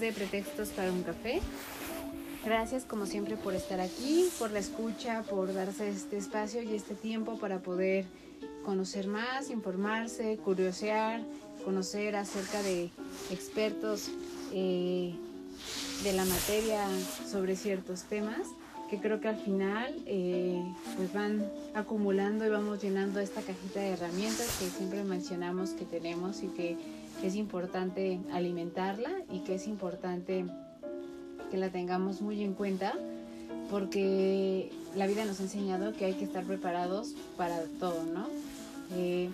De Pretextos para un café. Gracias como siempre por estar aquí, por la escucha, por darse este espacio y este tiempo para poder conocer más, informarse, curiosear, conocer acerca de expertos eh, de la materia sobre ciertos temas que creo que al final eh, pues van acumulando y vamos llenando esta cajita de herramientas que siempre mencionamos que tenemos y que es importante alimentarla y que es importante que la tengamos muy en cuenta porque la vida nos ha enseñado que hay que estar preparados para todo, ¿no? Eh,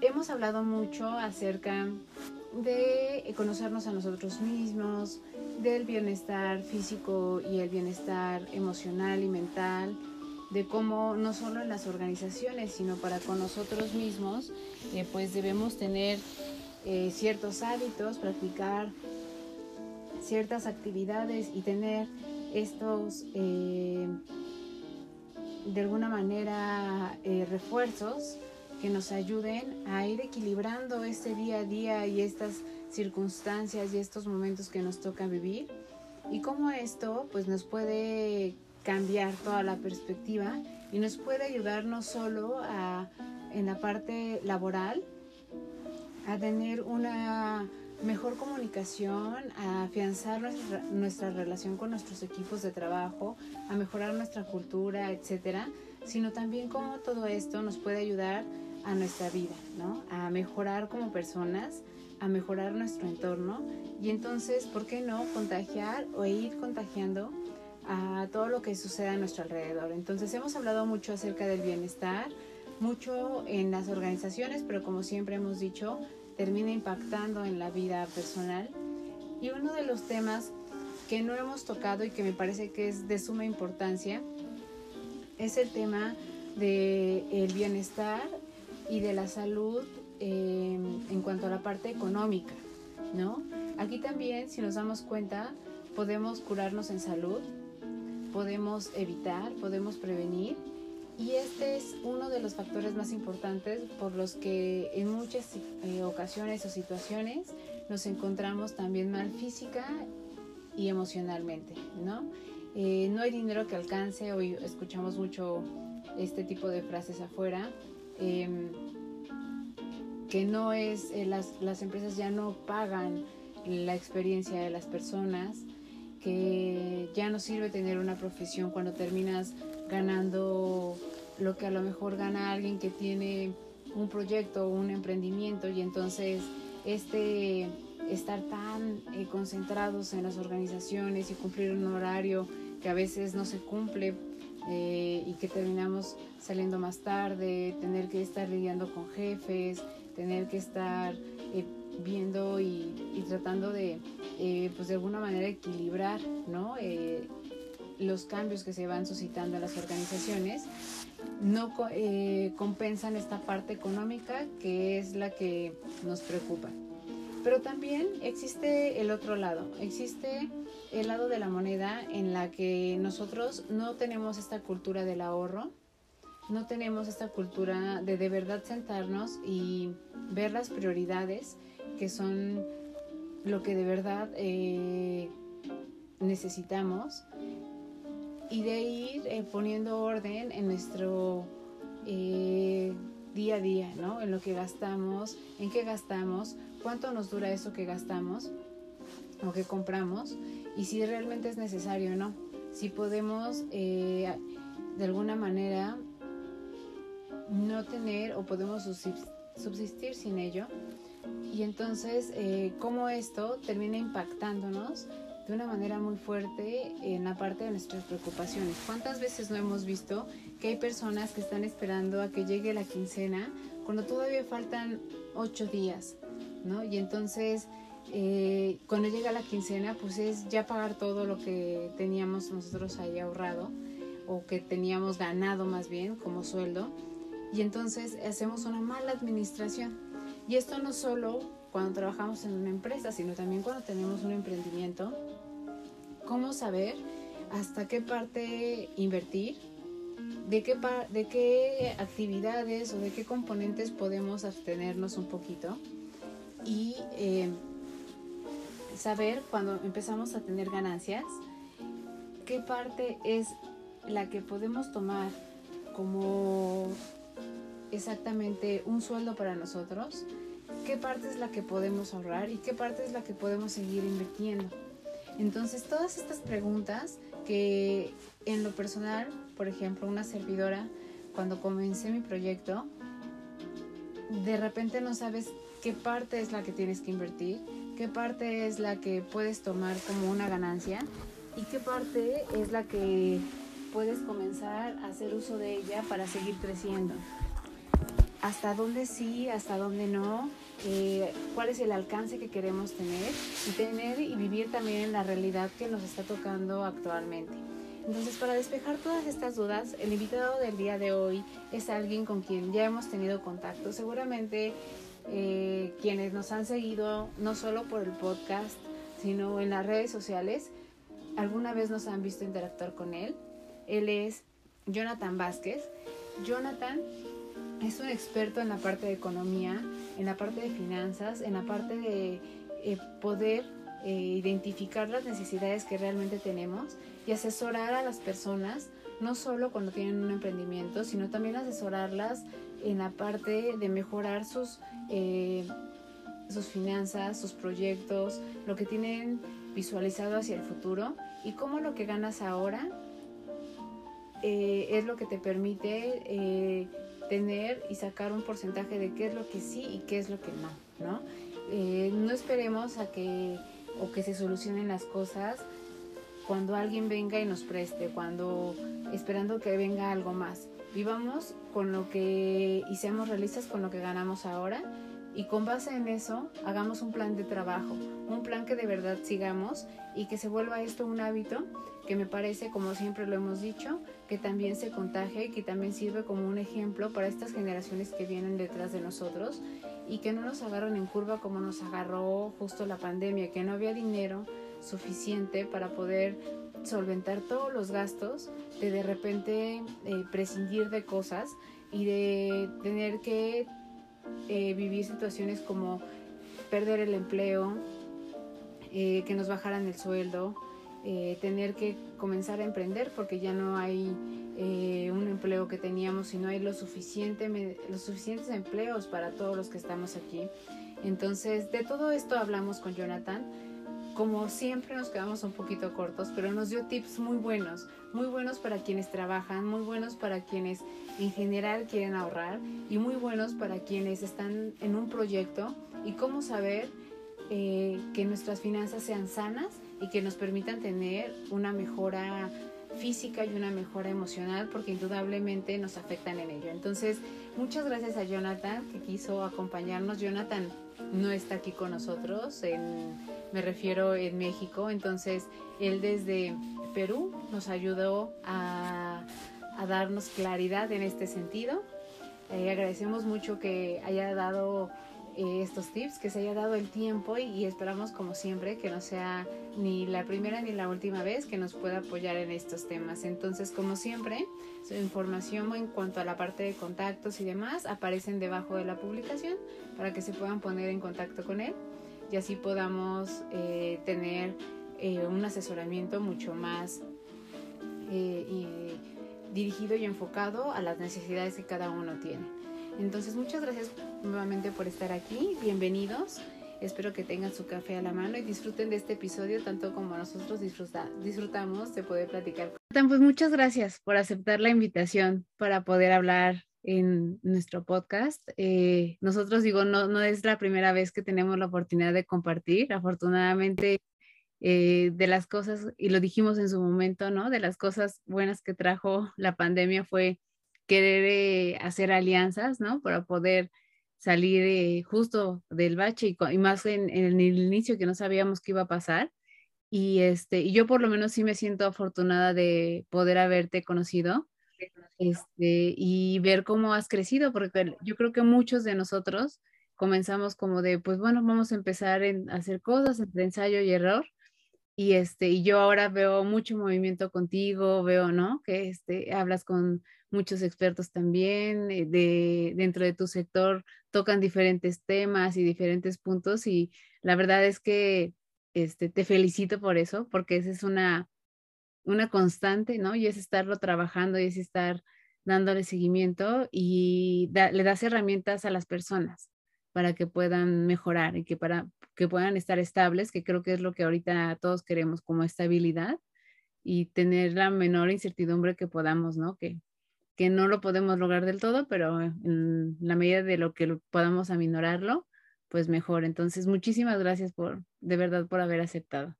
hemos hablado mucho acerca de conocernos a nosotros mismos, del bienestar físico y el bienestar emocional y mental, de cómo no solo en las organizaciones, sino para con nosotros mismos, eh, pues debemos tener eh, ciertos hábitos, practicar ciertas actividades y tener estos, eh, de alguna manera, eh, refuerzos que nos ayuden a ir equilibrando este día a día y estas circunstancias y estos momentos que nos toca vivir. Y cómo esto pues nos puede cambiar toda la perspectiva y nos puede ayudar no solo a, en la parte laboral a tener una mejor comunicación, a afianzar nuestra, relación con nuestros equipos de trabajo, a mejorar nuestra cultura, etcétera, sino también cómo todo esto nos puede ayudar a nuestra vida, ¿no? A mejorar como personas, a mejorar nuestro entorno y entonces, ¿por qué no contagiar o ir contagiando a todo lo que sucede a nuestro alrededor? Entonces, hemos hablado mucho acerca del bienestar, mucho en las organizaciones, pero como siempre hemos dicho, termina impactando en la vida personal. Y uno de los temas que no hemos tocado y que me parece que es de suma importancia es el tema del el bienestar y de la salud em, en cuanto a la parte económica, ¿no? Aquí también, si nos damos cuenta, podemos curarnos en salud, podemos evitar, podemos prevenir y este es uno de los factores más importantes por los que en muchas eh, ocasiones o situaciones nos encontramos también mal física y emocionalmente, ¿no? Eh, no hay dinero que alcance, hoy escuchamos mucho este tipo de frases afuera, em, que no es, eh, las, las empresas ya no pagan la experiencia de las personas, que ya no sirve tener una profesión cuando terminas ganando lo que a lo mejor gana alguien que tiene un proyecto o un emprendimiento y entonces este estar tan eh, concentrados en las organizaciones y cumplir un horario que a veces no se cumple eh, y que terminamos saliendo más tarde, tener que estar lidiando con jefes, tener que estar eh, viendo y, y, tratando de, pues de alguna manera equilibrar ¿no? los cambios que se van suscitando en las organizaciones no eh, compensan esta parte económica que es la que nos preocupa. Pero también existe el otro lado, existe el lado de la moneda en la que nosotros no tenemos esta cultura del ahorro, no tenemos esta cultura de de verdad sentarnos y ver las prioridades que son lo que de verdad eh, necesitamos y de ir eh, poniendo orden en nuestro eh, día a día, ¿no? En lo que gastamos, en qué gastamos, cuánto nos dura eso que gastamos o que compramos y si realmente es necesario o no. Si podemos eh, de alguna manera no tener o podemos subsistir sin ello. Y entonces, cómo esto termina impactándonos de una manera muy fuerte en la parte de nuestras preocupaciones. ¿Cuántas veces no hemos visto que hay personas que están esperando a que llegue la quincena cuando todavía faltan ocho días, ¿no? Y entonces, eh, cuando llega la quincena, pues es ya pagar todo lo que teníamos nosotros ahí ahorrado o que teníamos ganado más bien como sueldo. Y entonces hacemos una mala administración. Y esto no solo cuando trabajamos en una empresa, sino también cuando tenemos un emprendimiento. ¿Cómo saber hasta qué parte invertir? ¿De qué, de qué actividades o de qué componentes podemos abstenernos un poquito? Y eh, saber cuando empezamos a tener ganancias, qué parte es la que podemos tomar como exactamente un sueldo para nosotros, qué parte es la que podemos ahorrar y qué parte es la que podemos seguir invirtiendo. Entonces, todas estas preguntas que en lo personal, por ejemplo, una servidora, cuando comencé mi proyecto, de repente no sabes qué parte es la que tienes que invertir, qué parte es la que puedes tomar como una ganancia y qué parte es la que puedes comenzar a hacer uso de ella para seguir creciendo. Hasta dónde sí, hasta dónde no, eh, cuál es el alcance que queremos tener y tener y vivir también en la realidad que nos está tocando actualmente. Entonces, para despejar todas estas dudas, el invitado del día de hoy es alguien con quien ya hemos tenido contacto. Seguramente eh, quienes nos han seguido, no solo por el podcast, sino en las redes sociales, alguna vez nos han visto interactuar con él. Él es Jonathan Vázquez. Jonathan es un experto en la parte de economía, en la parte de finanzas, en la parte de eh, poder eh, identificar las necesidades que realmente tenemos y asesorar a las personas, no solo cuando tienen un emprendimiento, sino también asesorarlas en la parte de mejorar sus, eh, sus finanzas, sus proyectos, lo que tienen visualizado hacia el futuro y cómo lo que ganas ahora es lo que te permite tener y sacar un porcentaje de qué es lo que sí y qué es lo que no, ¿no? Eh, no esperemos a que o que se solucionen las cosas cuando alguien venga y nos preste, cuando esperando que venga algo más. Vivamos con lo que y seamos realistas con lo que ganamos ahora y con base en eso hagamos un plan de trabajo, un plan que de verdad sigamos y que se vuelva esto un hábito que me parece, como siempre lo hemos dicho, que también se contagie y que también sirve como un ejemplo para estas generaciones que vienen detrás de nosotros y que no nos agarren en curva como nos agarró justo la pandemia, que no había dinero suficiente para poder solventar todos los gastos, de de repente eh, prescindir de cosas y de tener que eh, vivir situaciones como perder el empleo, eh, que nos bajaran el sueldo, eh, tener que comenzar a emprender porque ya no hay un empleo que teníamos y no hay lo suficiente, los suficientes empleos para todos los que estamos aquí. Entonces, de todo esto hablamos con Jonathan como siempre nos quedamos un poquito cortos, pero nos dio tips muy buenos, muy buenos para quienes trabajan, muy buenos para quienes en general quieren ahorrar y muy buenos para quienes están en un proyecto y cómo saber eh, que nuestras finanzas sean sanas y que nos permitan tener una mejora física y una mejora emocional porque indudablemente nos afectan en ello. Entonces, muchas gracias a Jonathan que quiso acompañarnos. Jonathan no está aquí con nosotros, me refiero en México, entonces él desde Perú nos ayudó a, darnos claridad en este sentido. Eh, agradecemos mucho que haya dado eh, estos tips, que se haya dado el tiempo y, esperamos como siempre que no sea ni la primera ni la última vez que nos pueda apoyar en estos temas. Entonces, como siempre, su información en cuanto a la parte de contactos y demás aparecen debajo de la publicación para que se puedan poner en contacto con él y así podamos eh, tener eh, un asesoramiento mucho más dirigido y enfocado a las necesidades que cada uno tiene. Entonces, muchas gracias nuevamente por estar aquí. Bienvenidos. Espero que tengan su café a la mano y disfruten de este episodio tanto como nosotros disfrutamos de poder platicar. Pues muchas gracias por aceptar la invitación para poder hablar en nuestro podcast. Eh, nosotros digo, no, no es la primera vez que tenemos la oportunidad de compartir. Afortunadamente, eh, de las cosas, y lo dijimos en su momento, ¿no? De las cosas buenas que trajo la pandemia fue querer eh, hacer alianzas, ¿no? Para poder salir eh, justo del bache y, más en, el inicio que no sabíamos qué iba a pasar. Y, este, y yo por lo menos sí me siento afortunada de poder haberte conocido este, y ver cómo has crecido, porque yo creo que muchos de nosotros comenzamos como de, pues bueno, vamos a empezar en, a hacer cosas entre ensayo y error. Y, este, y yo ahora veo mucho movimiento contigo, veo, ¿no? Que este, hablas con muchos expertos también eh, de, dentro de tu sector, tocan diferentes temas y diferentes puntos y la verdad es que este, te felicito por eso, porque esa es una, una constante, ¿no? Y es estarlo trabajando y es estar dándole seguimiento y le das herramientas a las personas para que puedan mejorar y que para que puedan estar estables, que creo que es lo que ahorita todos queremos como estabilidad y tener la menor incertidumbre que podamos, ¿no? Que, que no lo podemos lograr del todo, pero en la medida de lo que podamos aminorarlo, pues mejor. Entonces, muchísimas gracias por, de verdad, por haber aceptado.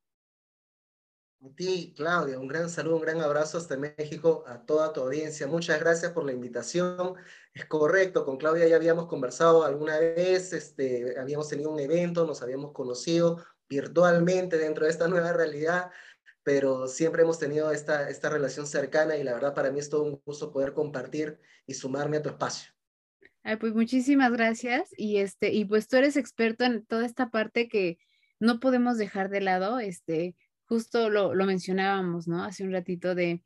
A ti, Claudia, un gran saludo, un gran abrazo hasta México a toda tu audiencia. Muchas gracias por la invitación. Es correcto, con Claudia ya habíamos conversado alguna vez, este, habíamos tenido un evento, nos habíamos conocido virtualmente dentro de esta nueva realidad, pero siempre hemos tenido esta, esta relación cercana y la verdad para mí es todo un gusto poder compartir y sumarme a tu espacio. Ay, pues muchísimas gracias y este y pues tú eres experto en toda esta parte que no podemos dejar de lado, este justo lo, mencionábamos, ¿no? Hace un ratito de,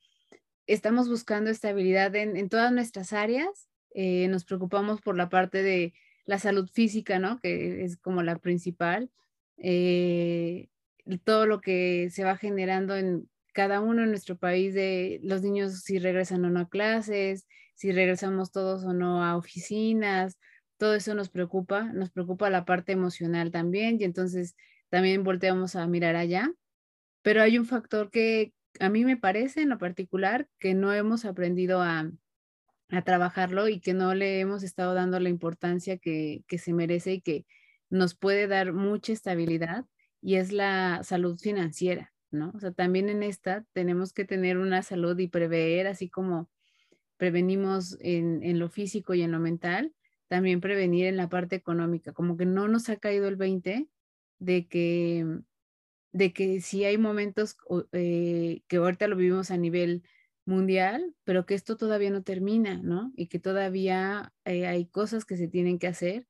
estamos buscando estabilidad en, todas nuestras áreas, eh, nos preocupamos por la parte de la salud física, ¿no? Que es como la principal, eh, todo lo que se va generando en cada uno en nuestro país de los niños si regresan o no a clases, si regresamos todos o no a oficinas, todo eso nos preocupa, nos preocupa la parte emocional también y entonces también volteamos a mirar allá. Pero hay un factor que a mí me parece en lo particular que no hemos aprendido a, trabajarlo y que no le hemos estado dando la importancia que, se merece y que nos puede dar mucha estabilidad y es la salud financiera, ¿no? O sea, también en esta tenemos que tener una salud y prever, así como prevenimos en, lo físico y en lo mental, también prevenir en la parte económica, como que no nos ha caído el 20 de que de que sí hay momentos eh, que ahorita lo vivimos a nivel mundial, pero que esto todavía no termina, ¿no? Y que todavía eh, hay cosas que se tienen que hacer.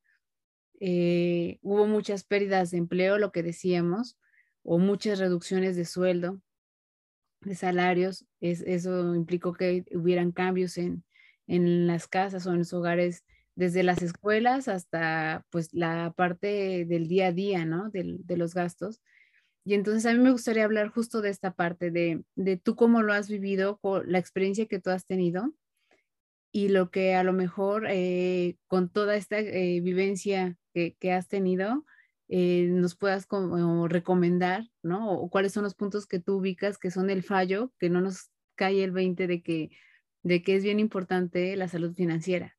Eh, hubo muchas pérdidas de empleo, lo que decíamos, o muchas reducciones de sueldo, de salarios. Es, eso implicó que hubieran cambios en, en las casas o en los hogares, desde las escuelas hasta pues la parte del día a día, ¿no? de los gastos. Y entonces a mí me gustaría hablar justo de esta parte, de, de tú cómo lo has vivido, la experiencia que tú has tenido y lo que a lo mejor eh, con toda esta eh, vivencia que, que, has tenido eh, nos puedas como recomendar, ¿no? O, cuáles son los puntos que tú ubicas que son el fallo, que no nos cae el 20 de que, de que es bien importante la salud financiera.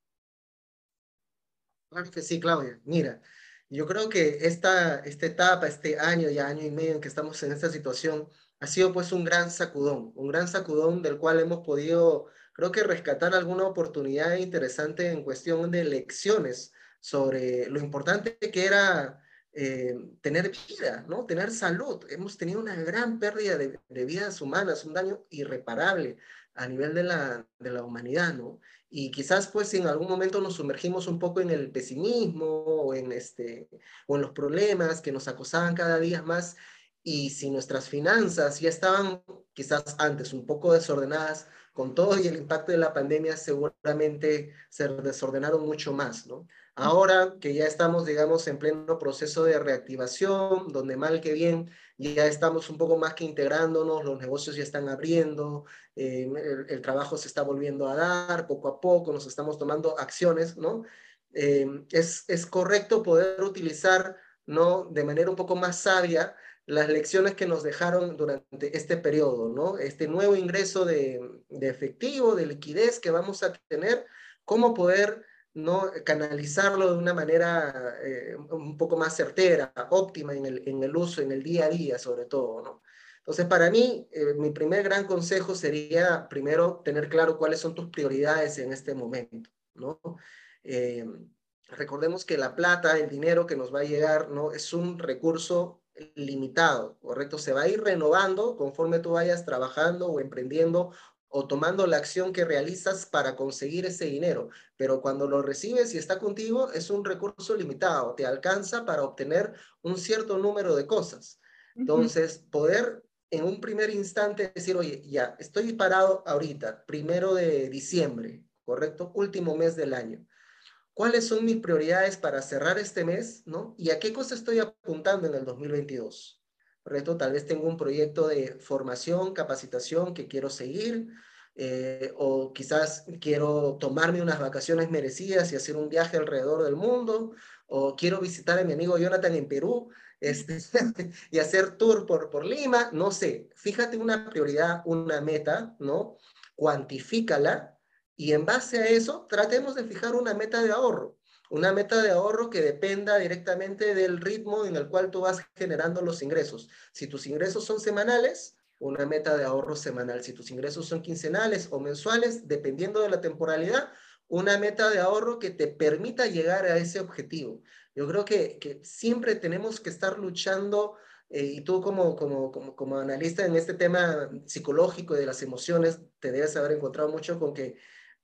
Claro que sí, Claudia. Mira, yo creo que esta, esta etapa, este año y año y medio en que estamos en esta situación, ha sido pues un gran sacudón, un gran sacudón del cual hemos podido, creo que rescatar alguna oportunidad interesante en cuestión de lecciones sobre lo importante que era eh, tener vida, ¿no? Tener salud. Hemos tenido una gran pérdida de, de, vidas humanas, un daño irreparable a nivel de la, de la humanidad, ¿no? y quizás pues en algún momento nos sumergimos un poco en el pesimismo o en, este, o en los problemas que nos acosaban cada día más y si nuestras finanzas ya estaban quizás antes un poco desordenadas, con todo y el impacto de la pandemia seguramente se desordenaron mucho más, ¿no? Ahora que ya estamos, digamos, en pleno proceso de reactivación, donde mal que bien ya estamos un poco más que integrándonos, los negocios ya están abriendo, eh, el, trabajo se está volviendo a dar poco a poco, nos estamos tomando acciones, ¿no? Eh, es, es correcto poder utilizar, ¿no? De manera un poco más sabia las lecciones que nos dejaron durante este periodo, ¿no? Este nuevo ingreso de, de efectivo, de liquidez que vamos a tener, cómo poder ¿no? canalizarlo de una manera eh, un poco más certera, óptima en el, en el, uso, en el día a día sobre todo. ¿no? Entonces, para mí, eh, mi primer gran consejo sería, primero, tener claro cuáles son tus prioridades en este momento, ¿no? Eh, recordemos que la plata, el dinero que nos va a llegar, ¿no? Es un recurso limitado, ¿correcto? Se va a ir renovando conforme tú vayas trabajando o emprendiendo o tomando la acción que realizas para conseguir ese dinero. Pero cuando lo recibes y está contigo, es un recurso limitado, te alcanza para obtener un cierto número de cosas. Entonces, poder en un primer instante decir, oye, ya, estoy parado ahorita, primero de diciembre, ¿correcto? Último mes del año. ¿Cuáles son mis prioridades para cerrar este mes, ¿no? ¿Y a qué cosa estoy apuntando en el 2022? ¿Correcto? Tal vez tengo un proyecto de formación, capacitación que quiero seguir, eh, o quizás quiero tomarme unas vacaciones merecidas y hacer un viaje alrededor del mundo, o quiero visitar a mi amigo Jonathan en Perú este, y hacer tour por, por Lima, no sé, fíjate una prioridad, una meta, ¿no? Cuantifícala y en base a eso tratemos de fijar una meta de ahorro, una meta de ahorro que dependa directamente del ritmo en el cual tú vas generando los ingresos. Si tus ingresos son semanales, una meta de ahorro semanal. Si tus ingresos son quincenales o mensuales, dependiendo de la temporalidad, una meta de ahorro que te permita llegar a ese objetivo. Yo creo que, que siempre tenemos que estar luchando, eh, y tú como, como, como, como analista en este tema psicológico y de las emociones, te debes haber encontrado mucho con que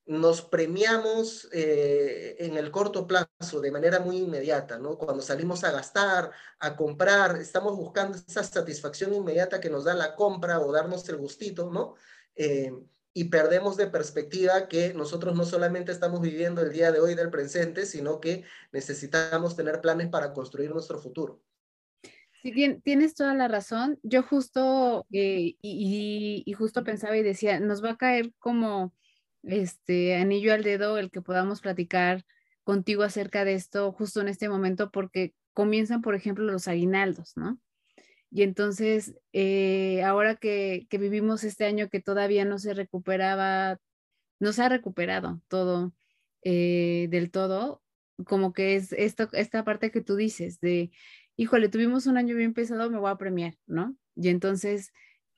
nos premiamos eh, en el corto plazo de manera muy inmediata, ¿no? Cuando salimos a gastar, a comprar, estamos buscando esa satisfacción inmediata que nos da la compra o darnos el gustito, ¿no? Eh, y perdemos de perspectiva que nosotros no solamente estamos viviendo el día de hoy del presente, sino que necesitamos tener planes para construir nuestro futuro. Sí, tienes toda la razón. Yo justo, eh, y, y, justo pensaba y decía, nos va a caer como este anillo al dedo el que podamos platicar contigo acerca de esto justo en este momento, porque comienzan, por ejemplo, los aguinaldos, ¿no? Y entonces, eh, ahora que, vivimos este año que todavía no se recuperaba, no se ha recuperado todo eh, del todo, como que es esta, esta parte que tú dices de, híjole, tuvimos un año bien pesado, me voy a premiar, ¿no? Y entonces,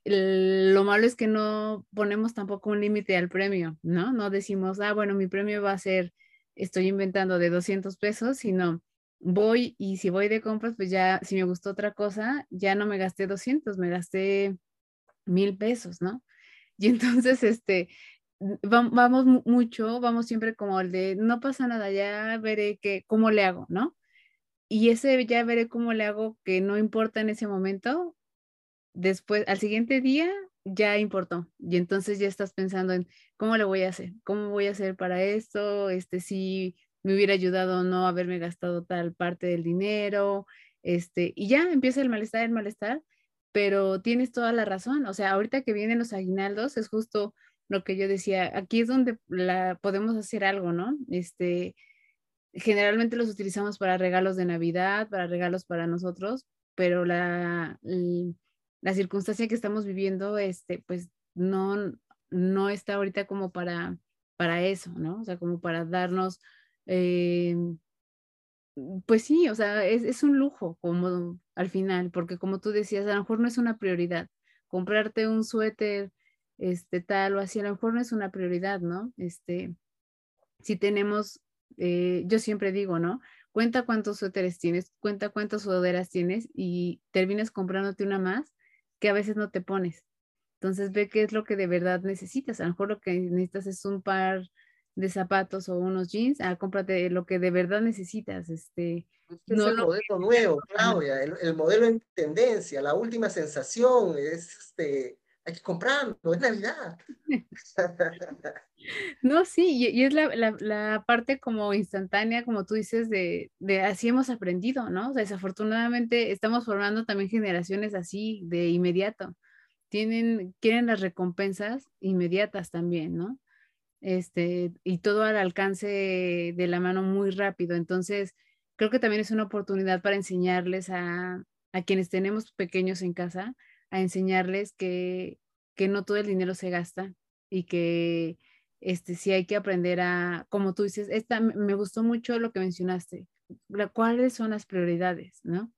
lo malo es que no ponemos tampoco un límite al premio, ¿no? No decimos, ah, bueno, mi premio va a ser, estoy inventando de 200 pesos, sino voy y si voy de compras, pues ya, si me gustó otra cosa, ya no me gasté 200, me gasté mil pesos, ¿no? Y entonces, este, vamos mucho, vamos siempre como el de, no pasa nada, ya veré que, cómo le hago, ¿no? Y ese ya veré cómo le hago que no importa en ese momento, después, al siguiente día, ya importó. Y entonces ya estás pensando en cómo le voy a hacer, cómo voy a hacer para esto, este, si me hubiera ayudado no haberme gastado tal parte del dinero, este, y ya empieza el malestar, el malestar, pero tienes toda la razón, o sea, ahorita que vienen los aguinaldos es justo lo que yo decía, aquí es donde la, podemos hacer algo, ¿no? Este, generalmente los utilizamos para regalos de Navidad, para regalos para nosotros, pero la, la circunstancia que estamos viviendo, este, pues no, no está ahorita como para, para eso, ¿no? O sea, como para darnos eh, pues sí, o sea, es, un lujo como al final, porque como tú decías, a lo mejor no es una prioridad. Comprarte un suéter, este tal o así, a lo mejor no es una prioridad, ¿no? Este, si tenemos, eh, yo siempre digo, ¿no? Cuenta cuántos suéteres tienes, cuenta cuántas sudaderas tienes y terminas comprándote una más que a veces no te pones. Entonces ve qué es lo que de verdad necesitas. A lo mejor lo que necesitas es un par de zapatos o unos jeans, ah, cómprate lo que de verdad necesitas. Este, es el modelo nuevo, Claudia, el, modelo en tendencia, la última sensación, es este, hay que comprarlo, es Navidad. No, sí, y, es la, la, parte como instantánea, como tú dices, de, de, así hemos aprendido, ¿no? Desafortunadamente estamos formando también generaciones así, de inmediato. Tienen, quieren las recompensas inmediatas también, ¿no? este, y todo al alcance de la mano muy rápido. Entonces, creo que también es una oportunidad para enseñarles a, a quienes tenemos pequeños en casa, a enseñarles que, que no todo el dinero se gasta y que este, sí hay que aprender a, como tú dices, esta, me gustó mucho lo que mencionaste, cuáles son las prioridades, ¿no?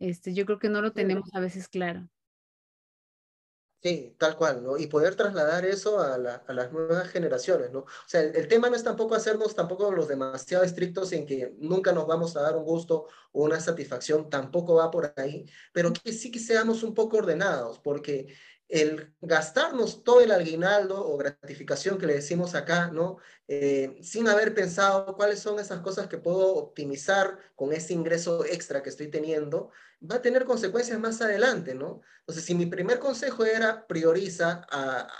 Este, yo creo que no lo tenemos a veces claro. Sí, tal cual, ¿no? Y poder trasladar eso a, las nuevas generaciones, ¿no? O sea, el, tema no es tampoco hacernos tampoco los demasiado estrictos en que nunca nos vamos a dar un gusto o una satisfacción, tampoco va por ahí, pero que sí que seamos un poco ordenados, porque el gastarnos todo el aguinaldo o gratificación que le decimos acá, ¿no? Eh, sin haber pensado cuáles son esas cosas que puedo optimizar con ese ingreso extra que estoy teniendo, va a tener consecuencias más adelante, ¿no? Entonces, si mi primer consejo era prioriza,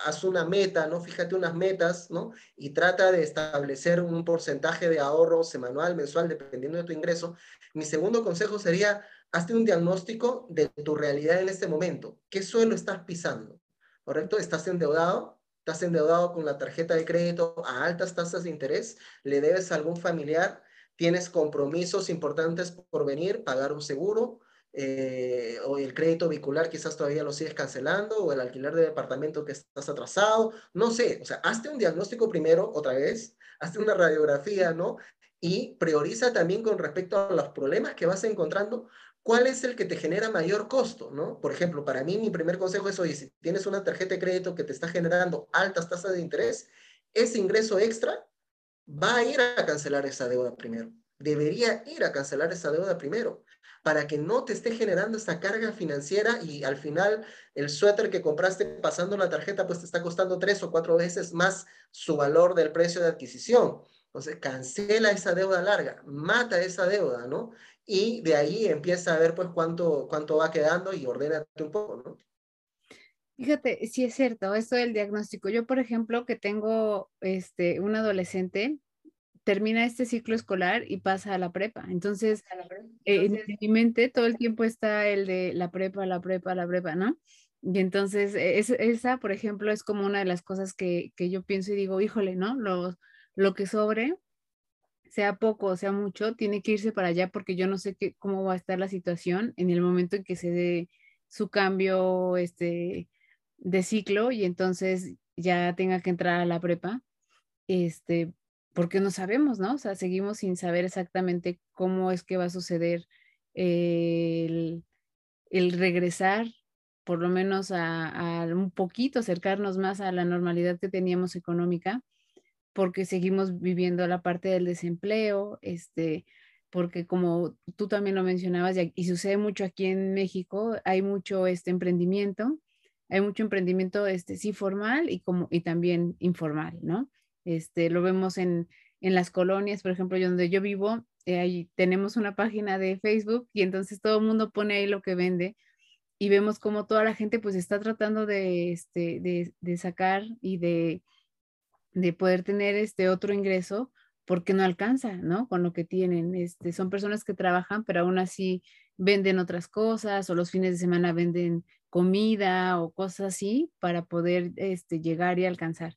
haz una meta, ¿no? Fíjate unas metas, ¿no? Y trata de establecer un porcentaje de ahorro semanal, mensual, dependiendo de tu ingreso. Mi segundo consejo sería hazte un diagnóstico de tu realidad en este momento. ¿Qué suelo estás pisando? ¿Correcto? ¿Estás endeudado? ¿Estás endeudado con la tarjeta de crédito a altas tasas de interés? ¿Le debes a algún familiar? ¿Tienes compromisos importantes por venir? ¿Pagar un seguro? Eh, o el crédito vehicular quizás todavía lo sigues cancelando, o el alquiler de departamento que estás atrasado, no sé, o sea, hazte un diagnóstico primero, otra vez, hazte una radiografía, ¿no? Y prioriza también con respecto a los problemas que vas encontrando, ¿cuál es el que te genera mayor costo? ¿no? Por ejemplo, para mí mi primer consejo es, oye, si tienes una tarjeta de crédito que te está generando altas tasas de interés, ese ingreso extra va a ir a cancelar esa deuda primero. Debería ir a cancelar esa deuda primero para que no te esté generando esa carga financiera y al final el suéter que compraste pasando la tarjeta pues te está costando tres o cuatro veces más su valor del precio de adquisición. Entonces, cancela esa deuda larga, mata esa deuda, ¿no? Y de ahí empieza a ver pues cuánto, cuánto va quedando y ordénate un poco, ¿no? Fíjate, sí es cierto, esto del diagnóstico. Yo, por ejemplo, que tengo este, un adolescente, termina este ciclo escolar y pasa a la prepa. Entonces, eh, en mi mente todo el tiempo está el de la prepa, la prepa, la prepa, ¿no? Y entonces, e, esa, por ejemplo, es como una de las cosas que, que yo pienso y digo, híjole, ¿no? Lo, lo que sobre, sea poco o sea mucho, tiene que irse para allá porque yo no sé qué, cómo va a estar la situación en el momento en que se dé su cambio este, de ciclo y entonces ya tenga que entrar a la prepa, este, porque no sabemos, ¿no? O sea, seguimos sin saber exactamente cómo es que va a suceder el, regresar, por lo menos a, a, un poquito, acercarnos más a la normalidad que teníamos económica porque seguimos viviendo la parte del desempleo, este, porque como tú también lo mencionabas y, sucede mucho aquí en México, hay mucho este emprendimiento, hay mucho emprendimiento este sí formal y como y también informal, ¿no? Este lo vemos en, en las colonias, por ejemplo, donde yo vivo, eh, ahí tenemos una página de Facebook y entonces todo el mundo pone ahí lo que vende y vemos como toda la gente pues está tratando de, este, de, de sacar y de de poder tener este otro ingreso porque no alcanza, ¿no? Con lo que tienen. Este, son personas que trabajan, pero aún así venden otras cosas o los fines de semana venden comida o cosas así para poder este, llegar y alcanzar.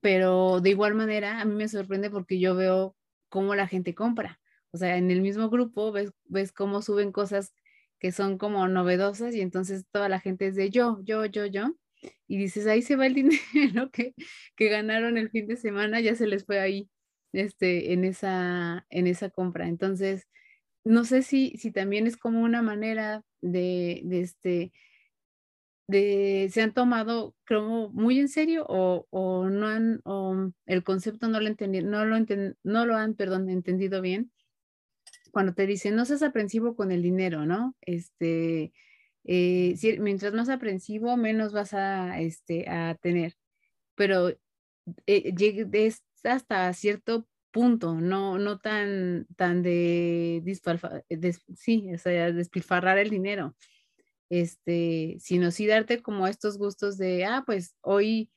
Pero de igual manera, a mí me sorprende porque yo veo cómo la gente compra. O sea, en el mismo grupo ves, ves cómo suben cosas que son como novedosas y entonces toda la gente es de yo, yo, yo, yo y dices, ahí se va el dinero que, que ganaron el fin de semana, ya se les fue ahí este, en, esa, en esa compra. Entonces, no sé si, si también es como una manera de, de este, de, se han tomado como muy en serio o, o no han, o el concepto no lo, entendi, no lo, no lo han, perdón, entendido bien. Cuando te dicen, no seas aprensivo con el dinero, ¿no? Este, eh, mientras más aprensivo, menos vas a, este, a tener. Pero eh, hasta cierto punto, no, tan, tan de, sí, o sea, despilfarrar el dinero, este, sino sí darte como estos gustos de, ah, pues hoy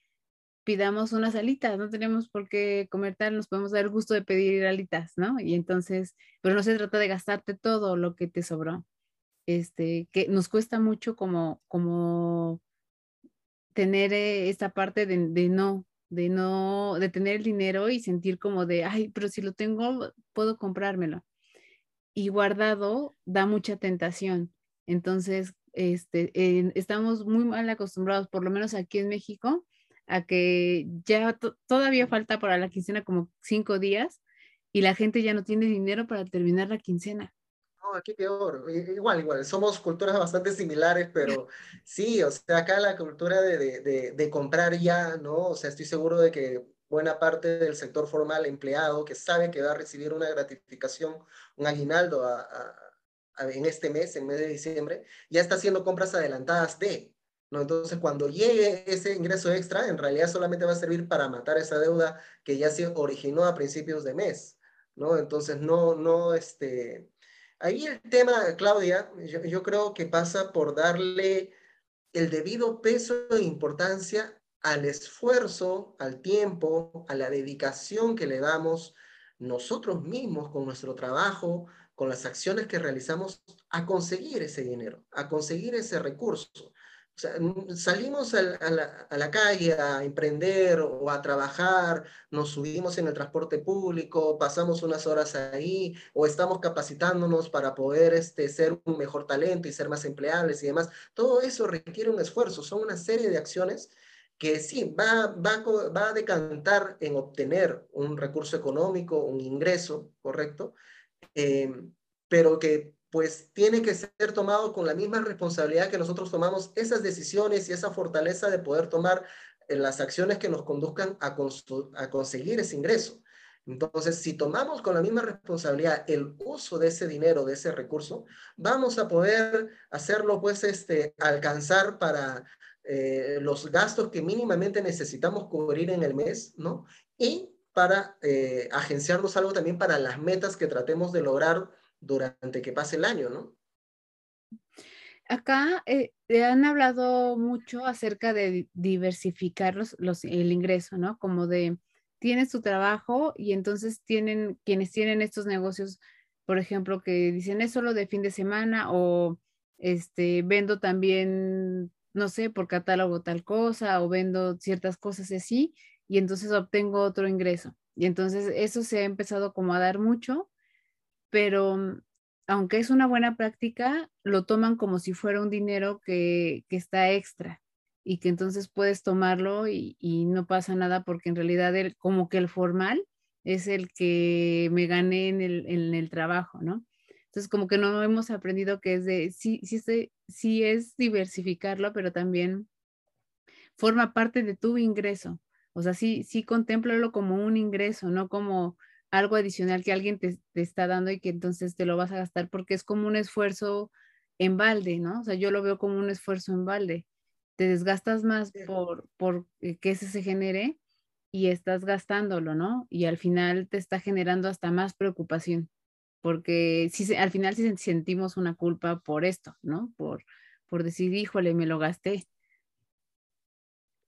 pidamos unas alitas, no tenemos por qué comer tal, nos podemos dar el gusto de pedir alitas, ¿no? Y entonces, pero no se trata de gastarte todo lo que te sobró este, que nos cuesta mucho como, como tener eh, esta parte de, no, de no, de tener el dinero y sentir como de, ay, pero si lo tengo, puedo comprármelo. Y guardado da mucha tentación. Entonces, este, estamos muy mal acostumbrados, por lo menos aquí en México, a que ya todavía falta para la quincena como cinco días y la gente ya no tiene dinero para terminar la quincena No, aquí peor. Igual, igual. Somos culturas bastante similares, pero sí, o sea, acá la cultura de, de, de, comprar ya, ¿no? O sea, estoy seguro de que buena parte del sector formal empleado que sabe que va a recibir una gratificación, un aguinaldo en este mes, en mes de diciembre, ya está haciendo compras adelantadas de, ¿no? Entonces, cuando llegue ese ingreso extra, en realidad solamente va a servir para matar esa deuda que ya se originó a principios de mes, ¿no? Entonces, no, no, este... Ahí el tema, Claudia, yo, creo que pasa por darle el debido peso e importancia al esfuerzo, al tiempo, a la dedicación que le damos nosotros mismos con nuestro trabajo, con las acciones que realizamos a conseguir ese dinero, a conseguir ese recurso. Sea, salimos a la, calle a emprender o a trabajar, nos subimos en el transporte público, pasamos unas horas ahí o estamos capacitándonos para poder este, ser un mejor talento y ser más empleables y demás. Todo eso requiere un esfuerzo, son una serie de acciones que sí, va, va, va a decantar en obtener un recurso económico, un ingreso, ¿correcto? Em, pero que pues tiene que ser tomado con la misma responsabilidad que nosotros tomamos esas decisiones y esa fortaleza de poder tomar eh, las acciones que nos conduzcan a, conseguir ese ingreso. Entonces, si tomamos con la misma responsabilidad el uso de ese dinero, de ese recurso, vamos a poder hacerlo, pues, este, alcanzar para eh, los gastos que mínimamente necesitamos cubrir en el mes, ¿no? Y para eh, agenciarnos algo también para las metas que tratemos de lograr durante que pase el año, ¿no? Acá eh, han hablado mucho acerca de diversificar los, el ingreso, ¿no? Como de, tienes tu trabajo y entonces tienen, quienes tienen estos negocios, por ejemplo, que dicen es solo de fin de semana o este, vendo también no sé, por catálogo tal cosa o vendo ciertas cosas así y entonces obtengo otro ingreso. Y entonces eso se ha empezado como a dar mucho, pero mm, aunque es una buena práctica, lo toman como si fuera un dinero que, está extra y que entonces puedes tomarlo y, no pasa nada porque en realidad el, como que el formal es el que me gané en el, en el trabajo, ¿no? Entonces, como que no hemos aprendido que es de, sí, sí, sí es diversificarlo, pero también forma parte de tu ingreso. O sea, sí, sí contémplalo como un ingreso, no como algo adicional que alguien te, está dando y que entonces te lo vas a gastar porque es como un esfuerzo en balde, ¿no? O sea, yo lo veo como un esfuerzo en balde. Te desgastas más por, por que ese se genere y estás gastándolo, ¿no? Y al final te está generando hasta más preocupación porque si, al final sí sentimos una culpa por esto, ¿no? Por, por decir, híjole, me lo gasté.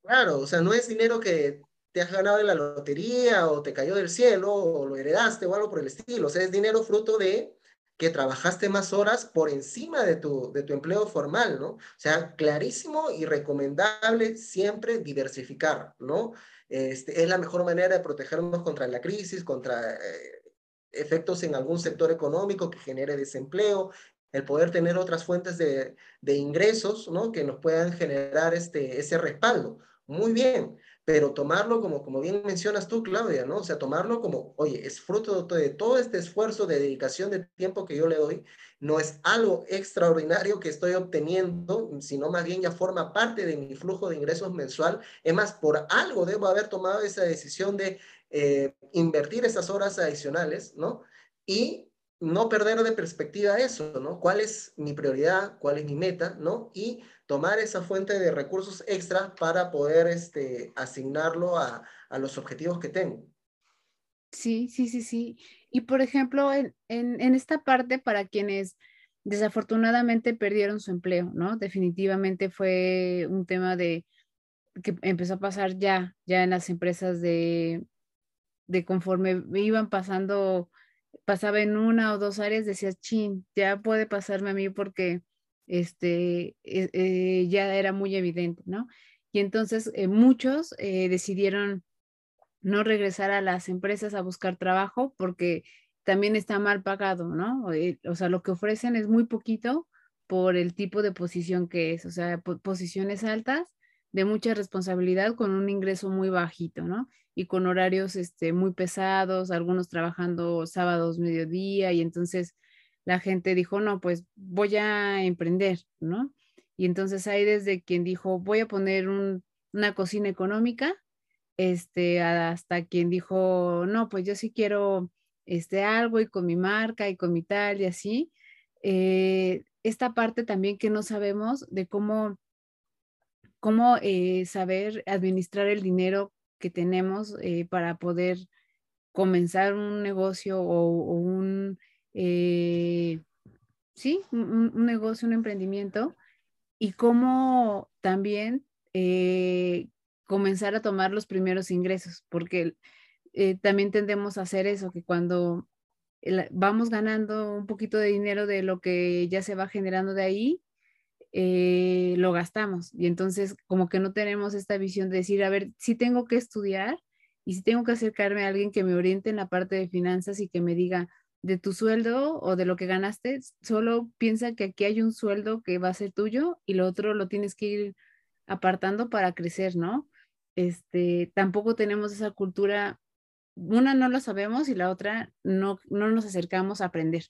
Claro, o sea, no es dinero que te has ganado en la lotería o te cayó del cielo o lo heredaste o algo por el estilo, o sea, es dinero fruto de que trabajaste más horas por encima de tu, de tu empleo formal, ¿no? O sea, clarísimo y recomendable siempre diversificar, ¿no? Este, es la mejor manera de protegernos contra la crisis, contra eh, efectos en algún sector económico que genere desempleo, el poder tener otras fuentes de, de ingresos, ¿no? Que nos puedan generar este, ese respaldo. Muy bien, pero tomarlo como, como bien mencionas tú, Claudia, ¿no? O sea, tomarlo como, oye, es fruto de todo este esfuerzo de dedicación de tiempo que yo le doy, no es algo extraordinario que estoy obteniendo, sino más bien ya forma parte de mi flujo de ingresos mensual. Es más, por algo debo haber tomado esa decisión de eh, invertir esas horas adicionales, ¿no? Y no perder de perspectiva eso, ¿no? ¿Cuál es mi prioridad? ¿Cuál es mi meta? ¿No? Y tomar esa fuente de recursos extra para poder este, asignarlo a, a los objetivos que tengo. Sí, sí, sí, sí. Y por ejemplo, en, en, en, esta parte, para quienes desafortunadamente perdieron su empleo, ¿no? Definitivamente fue un tema de que empezó a pasar ya, ya en las empresas de de conforme iban pasando, pasaba en una o dos áreas, decía, chin, ya puede pasarme a mí porque este, eh, eh, ya era muy evidente, ¿no? Y entonces eh, muchos decidieron no regresar a las empresas a buscar trabajo porque también está mal pagado, ¿no? O sea, lo que ofrecen es muy poquito por el tipo de posición que es, o sea, posiciones altas de mucha responsabilidad con un ingreso muy bajito, ¿no? Y con horarios este, muy pesados, algunos trabajando sábados, mediodía, y entonces, la gente dijo, no, pues voy a emprender, ¿no? Y entonces hay desde quien dijo, voy a poner una cocina económica, este, hasta quien dijo, no, pues yo sí quiero este, algo y con mi marca y con mi tal y así. Eh, esta parte también que no sabemos de cómo, cómo eh, saber administrar el dinero que tenemos eh, para poder comenzar un negocio o, un, sí, un, negocio, un emprendimiento y cómo también comenzar a tomar los primeros ingresos, porque eh, también tendemos a hacer eso, que cuando vamos ganando un poquito de dinero de lo que ya se va generando de ahí, eh, lo gastamos. Y entonces como que no tenemos esta visión de decir, a ver, si tengo que estudiar y si tengo que acercarme a alguien que me oriente en la parte de finanzas y que me diga de tu sueldo o de lo que ganaste, solo piensa que aquí hay un sueldo que va a ser tuyo y lo otro lo tienes que ir apartando para crecer, ¿no? Este, tampoco tenemos esa cultura una no lo sabemos y la otra no, no nos acercamos a aprender.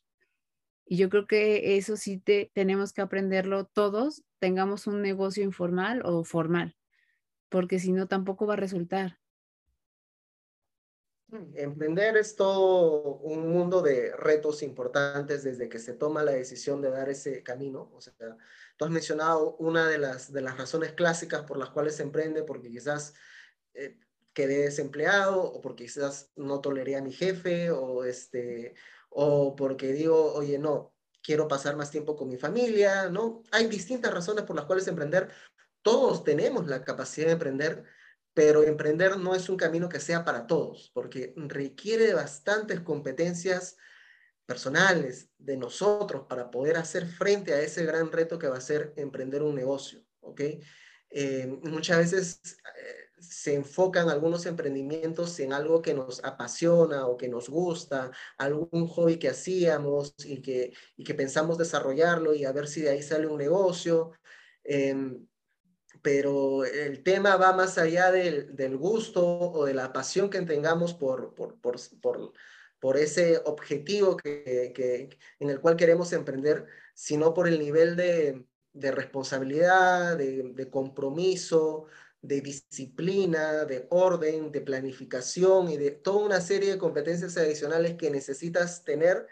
Y yo creo que eso sí te, tenemos que aprenderlo todos, tengamos un negocio informal o formal, porque si no tampoco va a resultar. Emprender es todo un mundo de retos importantes desde que se toma la decisión de dar ese camino. O sea, tú has mencionado una de las, de las razones clásicas por las cuales se emprende, porque quizás eh, quedé desempleado o porque quizás no toleré a mi jefe o, este, o porque digo, oye, no, quiero pasar más tiempo con mi familia, ¿no? Hay distintas razones por las cuales emprender. Todos tenemos la capacidad de emprender, pero emprender no es un camino que sea para todos, porque requiere bastantes competencias personales de nosotros para poder hacer frente a ese gran reto que va a ser emprender un negocio, ¿ok? Eh, muchas veces eh, se enfocan algunos emprendimientos en algo que nos apasiona o que nos gusta, algún hobby que hacíamos y que, y que pensamos desarrollarlo y a ver si de ahí sale un negocio. Em, pero el tema va más allá del, del, gusto o de la pasión que tengamos por, por, por, por, ese objetivo que, en el cual queremos emprender, sino por el nivel de, de responsabilidad, de, de compromiso, de disciplina, de orden, de planificación y de toda una serie de competencias adicionales que necesitas tener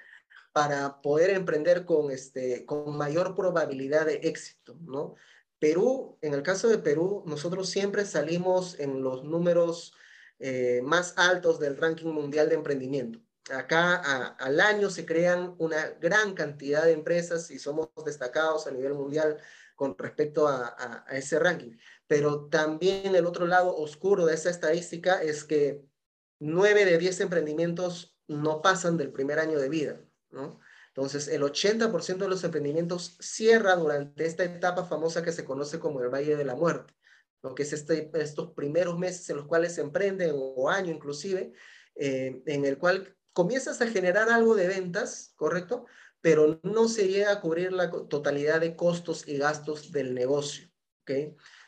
para poder emprender con, este, con mayor probabilidad de éxito, ¿no? Perú, en el caso de Perú, nosotros siempre salimos en los números eh, más altos del ranking mundial de emprendimiento. Acá al año se crean una gran cantidad de empresas y somos destacados a nivel mundial con respecto a ese ranking pero también el otro lado oscuro de esa estadística es que 9 de 10 emprendimientos no pasan del primer año de vida, ¿no? Entonces, el 80% de los emprendimientos cierra durante esta etapa famosa que se conoce como el Valle de la Muerte, lo que es este, estos primeros meses en los cuales se emprenden, o año inclusive, eh, en el cual comienzas a generar algo de ventas, ¿correcto? Pero no se llega a cubrir la totalidad de costos y gastos del negocio, ¿ok?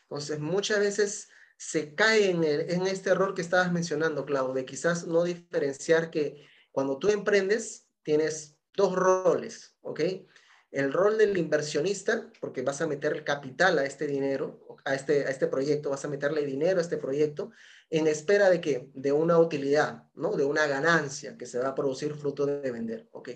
Entonces, muchas veces se cae en, este error que estabas mencionando, Clau, de quizás no diferenciar que cuando tú emprendes tienes dos roles, ¿ok? El rol del inversionista, porque vas a meter capital a este dinero, a este, a este proyecto, vas a meterle dinero a este proyecto, en espera de que, de una utilidad, ¿no? De una ganancia que se va a producir fruto de vender, ¿ok?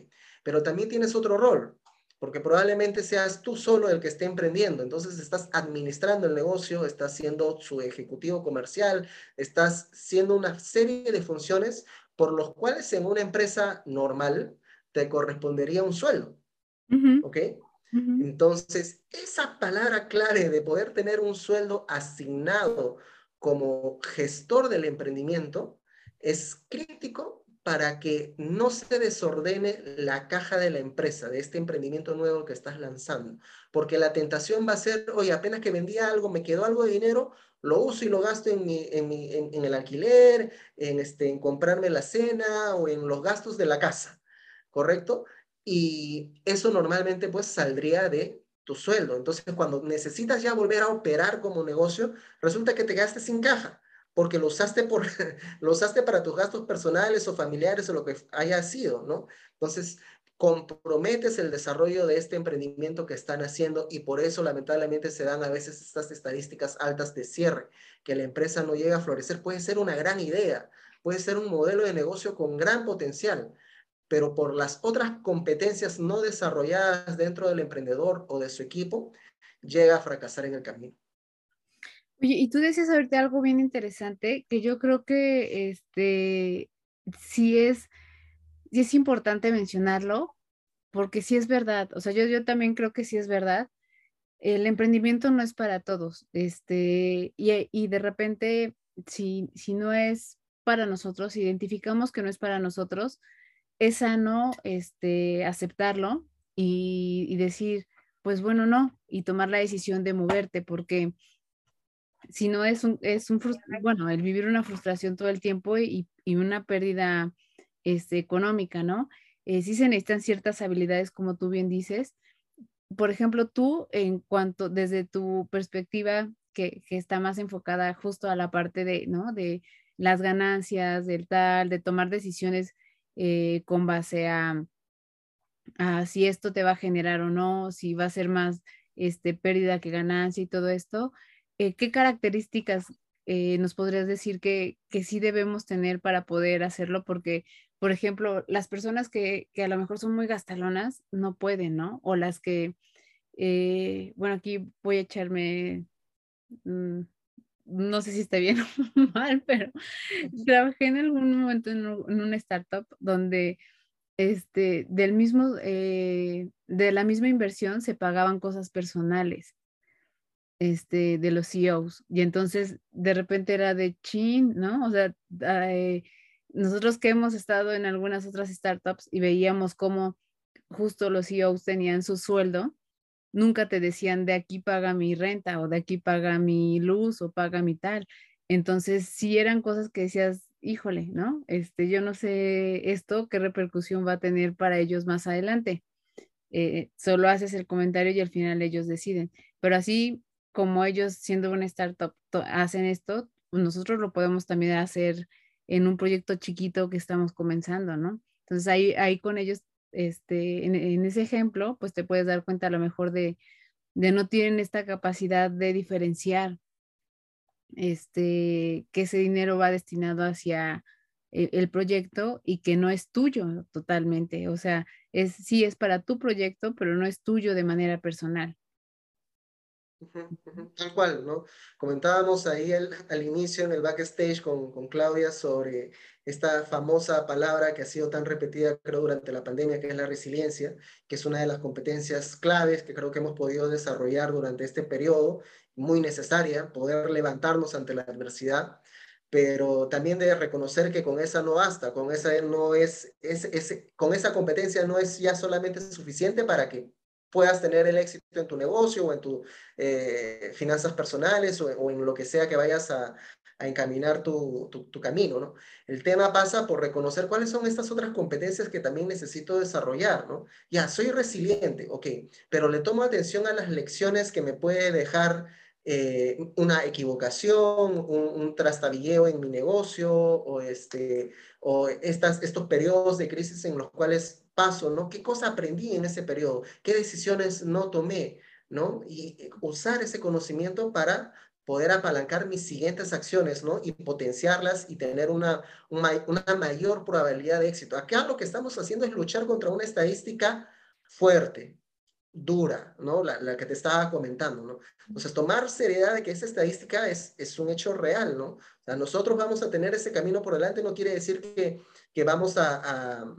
Pero también tienes otro rol, porque probablemente seas tú solo el que esté emprendiendo. Entonces estás administrando el negocio, estás siendo su ejecutivo comercial, estás siendo una serie de funciones por los cuales en una empresa normal te correspondería un sueldo. ¿Ok? Entonces, esa palabra clave de poder tener un sueldo asignado como gestor del emprendimiento es crítico para que no se desordene la caja de la empresa, de este emprendimiento nuevo que estás lanzando. Porque la tentación va a ser, oye, apenas que vendía algo, me quedó algo de dinero, lo uso y lo gasto en, en, el alquiler, en, este, en comprarme la cena o en los gastos de la casa, ¿correcto? Y eso normalmente pues saldría de tu sueldo. Entonces, cuando necesitas ya volver a operar como negocio, resulta que te gastes sin caja porque lo usaste, por, lo usaste para tus gastos personales o familiares o lo que haya sido, ¿no? Entonces, comprometes el desarrollo de este emprendimiento que están haciendo y por eso lamentablemente se dan a veces estas estadísticas altas de cierre, que la empresa no llega a florecer. Puede ser una gran idea, puede ser un modelo de negocio con gran potencial, pero por las otras competencias no desarrolladas dentro del emprendedor o de su equipo, llega a fracasar en el camino. Oye, y tú decías ahorita algo bien interesante, que yo creo que este sí es, sí es importante mencionarlo, porque sí es verdad, o sea, yo, yo también creo que sí es verdad. El emprendimiento no es para todos, este, y, y de repente, si, si no es para nosotros, identificamos que no es para nosotros, es sano este, aceptarlo y, y decir, pues bueno, no, y tomar la decisión de moverte, porque si no es un, es un bueno, el vivir una frustración todo el tiempo y, y una pérdida este, económica, ¿no? Eh, sí se necesitan ciertas habilidades, como tú bien dices. Por ejemplo, tú, en cuanto, desde tu perspectiva, que, que está más enfocada justo a la parte de, ¿no? De las ganancias, del tal, de tomar decisiones eh, con base a, si esto te va a generar o no, si va a ser más este, pérdida que ganancia y todo esto. Eh, ¿Qué características eh, nos podrías decir que, que sí debemos tener para poder hacerlo? Porque, por ejemplo, las personas que, que a lo mejor son muy gastalonas no pueden, ¿no? O las que, bueno, aquí voy a echarme... Mm, no sé si está bien o mal, pero trabajé en algún momento en, una startup donde este, del mismo, eh, de la misma inversión se pagaban cosas personales este, de los CEOs. Y entonces de repente era de chin, ¿no? O sea, eh, nosotros que hemos estado en algunas otras startups y veíamos cómo justo los CEOs tenían su sueldo nunca te decían de aquí paga mi renta o de aquí paga mi luz o paga mi tal. Entonces, sí eran cosas que decías, híjole, ¿no? Este, yo no sé esto, qué repercusión va a tener para ellos más adelante. Eh, solo haces el comentario y al final ellos deciden. Pero así como ellos siendo una startup hacen esto, nosotros lo podemos también hacer en un proyecto chiquito que estamos comenzando, ¿no? Entonces ahí, ahí con ellos este, en, ese ejemplo, pues te puedes dar cuenta a lo mejor de, de no tienen esta capacidad de diferenciar este, que ese dinero va destinado hacia el, el, proyecto y que no es tuyo totalmente. O sea, es, sí es para tu proyecto, pero no es tuyo de manera personal. Tal cual, ¿no? Comentábamos ahí al inicio en el backstage con, con Claudia sobre esta famosa palabra que ha sido tan repetida, creo, durante la pandemia, que es la resiliencia, que es una de las competencias claves que creo que hemos podido desarrollar durante este periodo, muy necesaria, poder levantarnos ante la adversidad, pero también de reconocer que con esa no basta, con esa no es, es, es con esa competencia no es ya solamente suficiente para que puedas tener el éxito en tu negocio o en tus eh, finanzas personales o, en lo que sea que vayas a, a encaminar tu, tu, tu, camino, ¿no? El tema pasa por reconocer cuáles son estas otras competencias que también necesito desarrollar, ¿no? Ya, soy resiliente, ok, pero le tomo atención a las lecciones que me puede dejar eh, una equivocación, un, un, trastabilleo en mi negocio o, este, o estas, estos periodos de crisis en los cuales paso, ¿no? ¿Qué cosa aprendí en ese periodo? ¿Qué decisiones no tomé? ¿no? Y eh, usar ese conocimiento para poder apalancar mis siguientes acciones, ¿no? Y potenciarlas y tener una, una, una mayor probabilidad de éxito. Acá lo que estamos haciendo es luchar contra una estadística fuerte, dura, ¿no? La, la, que te estaba comentando, ¿no? Entonces, tomar seriedad de que esa estadística es, es un hecho real, ¿no? O sea, nosotros vamos a tener ese camino por delante, no quiere decir que, que vamos a, a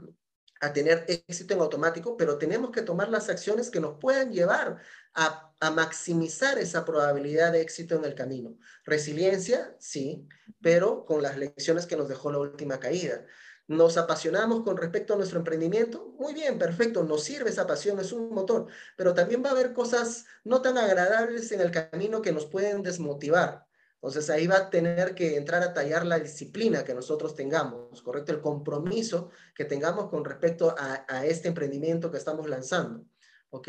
a tener éxito en automático, pero tenemos que tomar las acciones que nos puedan llevar a, a, maximizar esa probabilidad de éxito en el camino. Resiliencia, sí, pero con las lecciones que nos dejó la última caída. ¿Nos apasionamos con respecto a nuestro emprendimiento? Muy bien, perfecto, nos sirve esa pasión, es un motor, pero también va a haber cosas no tan agradables en el camino que nos pueden desmotivar. Entonces ahí va a tener que entrar a tallar la disciplina que nosotros tengamos, ¿correcto? El compromiso que tengamos con respecto a, este emprendimiento que estamos lanzando, ¿ok?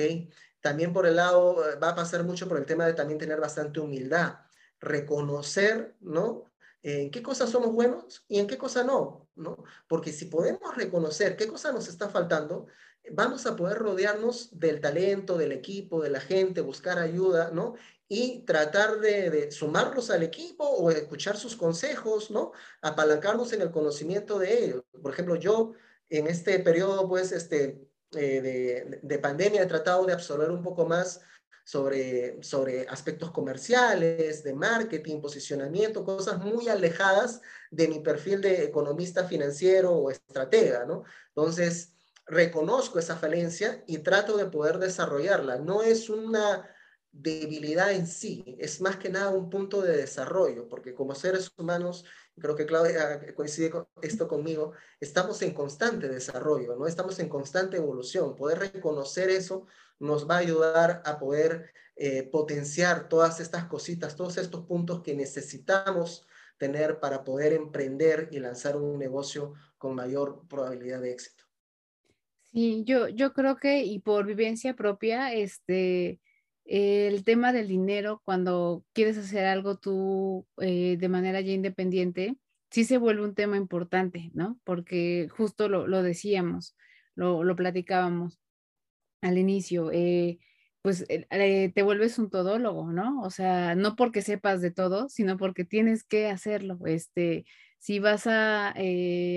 También por el lado, eh, va a pasar mucho por el tema de también tener bastante humildad, reconocer, ¿no? en qué cosas somos buenos y en qué cosas no, ¿no? Porque si podemos reconocer qué cosa nos está faltando, vamos a poder rodearnos del talento, del equipo, de la gente, buscar ayuda, ¿no? Y tratar de, sumarlos al equipo o escuchar sus consejos, ¿no? Apalancarnos en el conocimiento de ellos. Por ejemplo, yo en este periodo, pues, este, eh, de, de pandemia he tratado de absorber un poco más sobre, sobre aspectos comerciales, de marketing, posicionamiento, cosas muy alejadas de mi perfil de economista financiero o estratega, ¿no? Entonces, reconozco esa falencia y trato de poder desarrollarla. No es una debilidad en sí, es más que nada un punto de desarrollo, porque como seres humanos, creo que Claudia coincide con esto conmigo, estamos en constante desarrollo, ¿no? Estamos en constante evolución. Poder reconocer eso nos va a ayudar a poder eh, potenciar todas estas cositas, todos estos puntos que necesitamos tener para poder emprender y lanzar un negocio con mayor probabilidad de éxito. Sí, yo, yo creo que y por vivencia propia, este, el tema del dinero, cuando quieres hacer algo tú eh, de manera ya independiente, sí se vuelve un tema importante, ¿no? Porque justo lo, lo decíamos, lo, lo platicábamos al inicio, eh, pues eh, te vuelves un todólogo, ¿no? O sea, no porque sepas de todo, sino porque tienes que hacerlo. Este, si vas a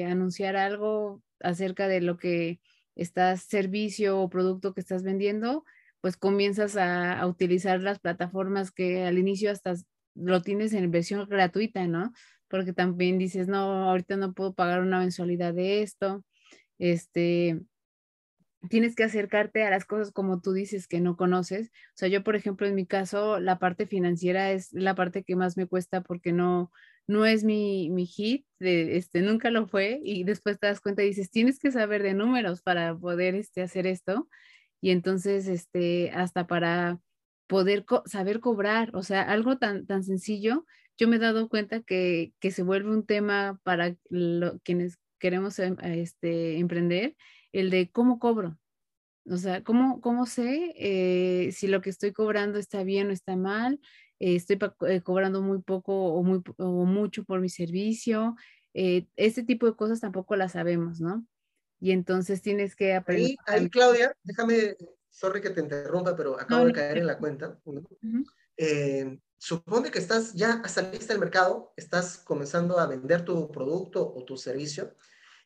anunciar algo acerca de lo que estás, servicio o producto que estás vendiendo, pues comienzas a, utilizar las plataformas que al inicio hasta lo tienes en versión gratuita, ¿no? Porque también dices, no, ahorita no puedo pagar una mensualidad de esto. Este, tienes que acercarte a las cosas como tú dices que no conoces. O sea, yo, por ejemplo, en mi caso, la parte financiera es la parte que más me cuesta porque no, no es mi, mi hit, este, nunca lo fue. Y después te das cuenta y dices, tienes que saber de números para poder este, hacer esto. Y entonces, este, hasta para poder saber cobrar, o sea, algo tan, tan sencillo, yo me he dado cuenta que, que se vuelve un tema para quienes queremos em, este, emprender el de cómo cobro. O sea, ¿cómo, cómo sé eh, si lo que estoy cobrando está bien o está mal? Eh, ¿Estoy eh, cobrando muy poco o, muy, o mucho por mi servicio? este tipo de cosas tampoco las sabemos, ¿no? Y entonces tienes que aprender. Ahí, Claudia, déjame, sorry que te interrumpa, pero acabo de caer en la cuenta. supone que estás ya saliste al mercado, estás comenzando a vender tu producto o tu servicio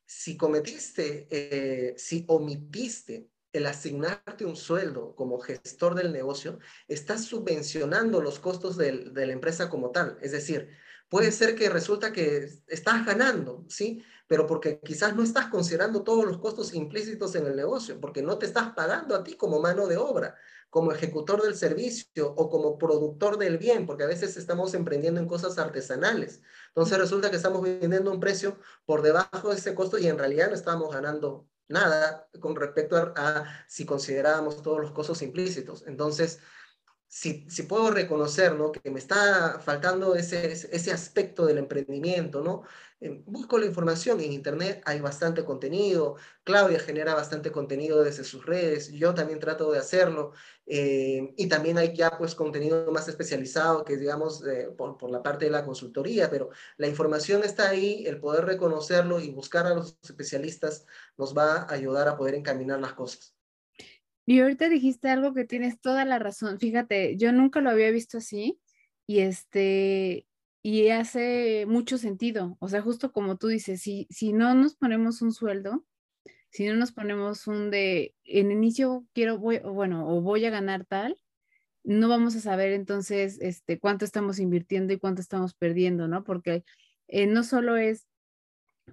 si cometiste, eh, si omitiste el asignarte un sueldo como gestor del negocio, estás subvencionando los costos de la empresa como tal. Es decir, puede ser que resulta que estás ganando, ¿sí? Pero porque quizás no estás considerando todos los costos implícitos en el negocio, porque no te estás pagando a ti como mano de obra como ejecutor del servicio o como productor del bien, porque a veces estamos emprendiendo en cosas artesanales. Entonces resulta que estamos vendiendo un precio por debajo de ese costo y en realidad no estamos ganando nada con respecto a, si considerábamos todos los costos implícitos. Entonces, si, si puedo reconocer ¿no? que me está faltando ese, ese aspecto del emprendimiento, ¿no? Eh, busco la información en internet, hay bastante contenido, Claudia genera bastante contenido desde sus redes, yo también trato de hacerlo, eh, y también hay ya pues contenido más especializado que digamos eh, por, por, la parte de la consultoría, pero la información está ahí, el poder reconocerlo y buscar a los especialistas nos va a ayudar a poder encaminar las cosas. Y ahorita dijiste algo que tienes toda la razón. Fíjate, yo nunca lo había visto así y este y hace mucho sentido. O sea, justo como tú dices, si, si no nos ponemos un sueldo, si no nos ponemos un de en inicio quiero voy bueno o voy a ganar tal, no vamos a saber entonces este cuánto estamos invirtiendo y cuánto estamos perdiendo, ¿no? Porque eh, no solo es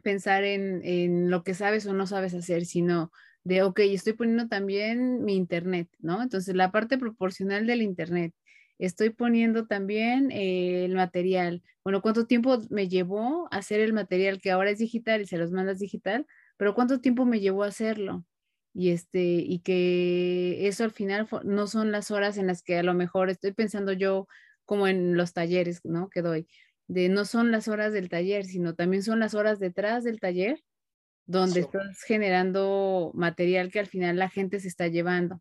pensar en, en lo que sabes o no sabes hacer, sino de, ok, estoy poniendo también mi internet, ¿no? Entonces, la parte proporcional del internet. Estoy poniendo también eh, el material. Bueno, ¿cuánto tiempo me llevó hacer el material que ahora es digital y se los mandas digital? Pero ¿cuánto tiempo me llevó hacerlo? Y, este, y que eso al final no son las horas en las que a lo mejor estoy pensando yo como en los talleres, ¿no? Que doy. De no son las horas del taller, sino también son las horas detrás del taller donde estás generando material que al final la gente se está llevando.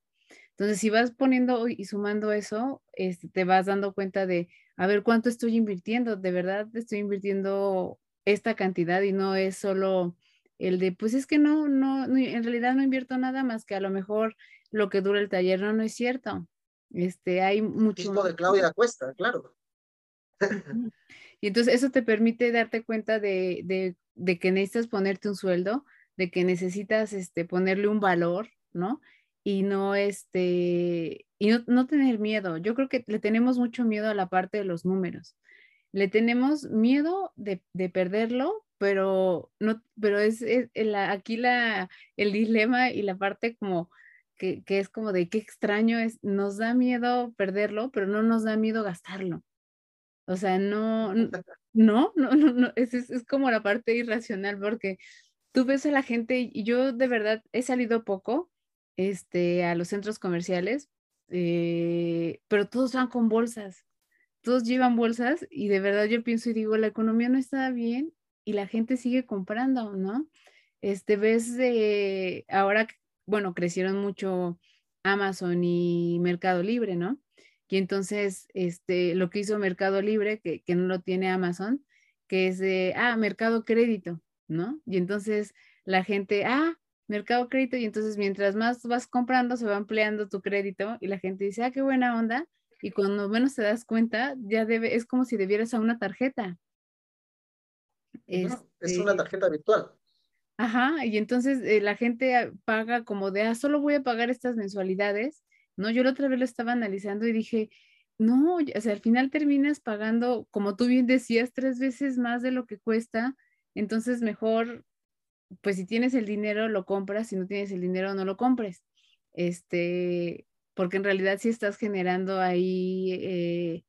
Entonces, si vas poniendo y sumando eso, este, te vas dando cuenta de, a ver cuánto estoy invirtiendo, de verdad estoy invirtiendo esta cantidad y no es solo el de, pues es que no, no, en realidad no invierto nada más que a lo mejor lo que dura el taller, no, no es cierto. Este, hay mucho... de Claudia Cuesta, claro. Y entonces eso te permite darte cuenta de, de, de, que necesitas ponerte un sueldo, de que necesitas este, ponerle un valor, ¿no? Y no, este, y no, no tener miedo. Yo creo que le tenemos mucho miedo a la parte de los números. Le tenemos miedo de, de perderlo, pero no, pero es, es la, aquí la, el dilema y la parte como que, que, es como de qué extraño es, nos da miedo perderlo, pero no nos da miedo gastarlo. O sea, no, no, no, no, no, es, es, es como la parte irracional porque tú ves a la gente y yo de verdad he salido poco este, a los centros comerciales, eh, pero todos van con bolsas, todos llevan bolsas y de verdad yo pienso y digo, la economía no está bien y la gente sigue comprando, ¿no? Este, ves de, ahora, bueno, crecieron mucho Amazon y Mercado Libre, ¿no? Y entonces, este, lo que hizo Mercado Libre, que, que no lo tiene Amazon, que es de, ah, Mercado Crédito, ¿no? Y entonces la gente, ah, Mercado Crédito, y entonces mientras más vas comprando, se va ampliando tu crédito y la gente dice, ah, qué buena onda. Y cuando menos te das cuenta, ya debe, es como si debieras a una tarjeta. Es, una este tarjeta virtual. Ajá, y entonces eh, la gente paga como de, ah, solo voy a pagar estas mensualidades, ¿no? Yo la otra vez lo estaba analizando y dije, no, o sea, al final terminas pagando, como tú bien decías, tres veces más de lo que cuesta, entonces mejor, pues si tienes el dinero, lo compras, si no tienes el dinero, no lo compres. Este, porque en realidad sí estás generando ahí eh,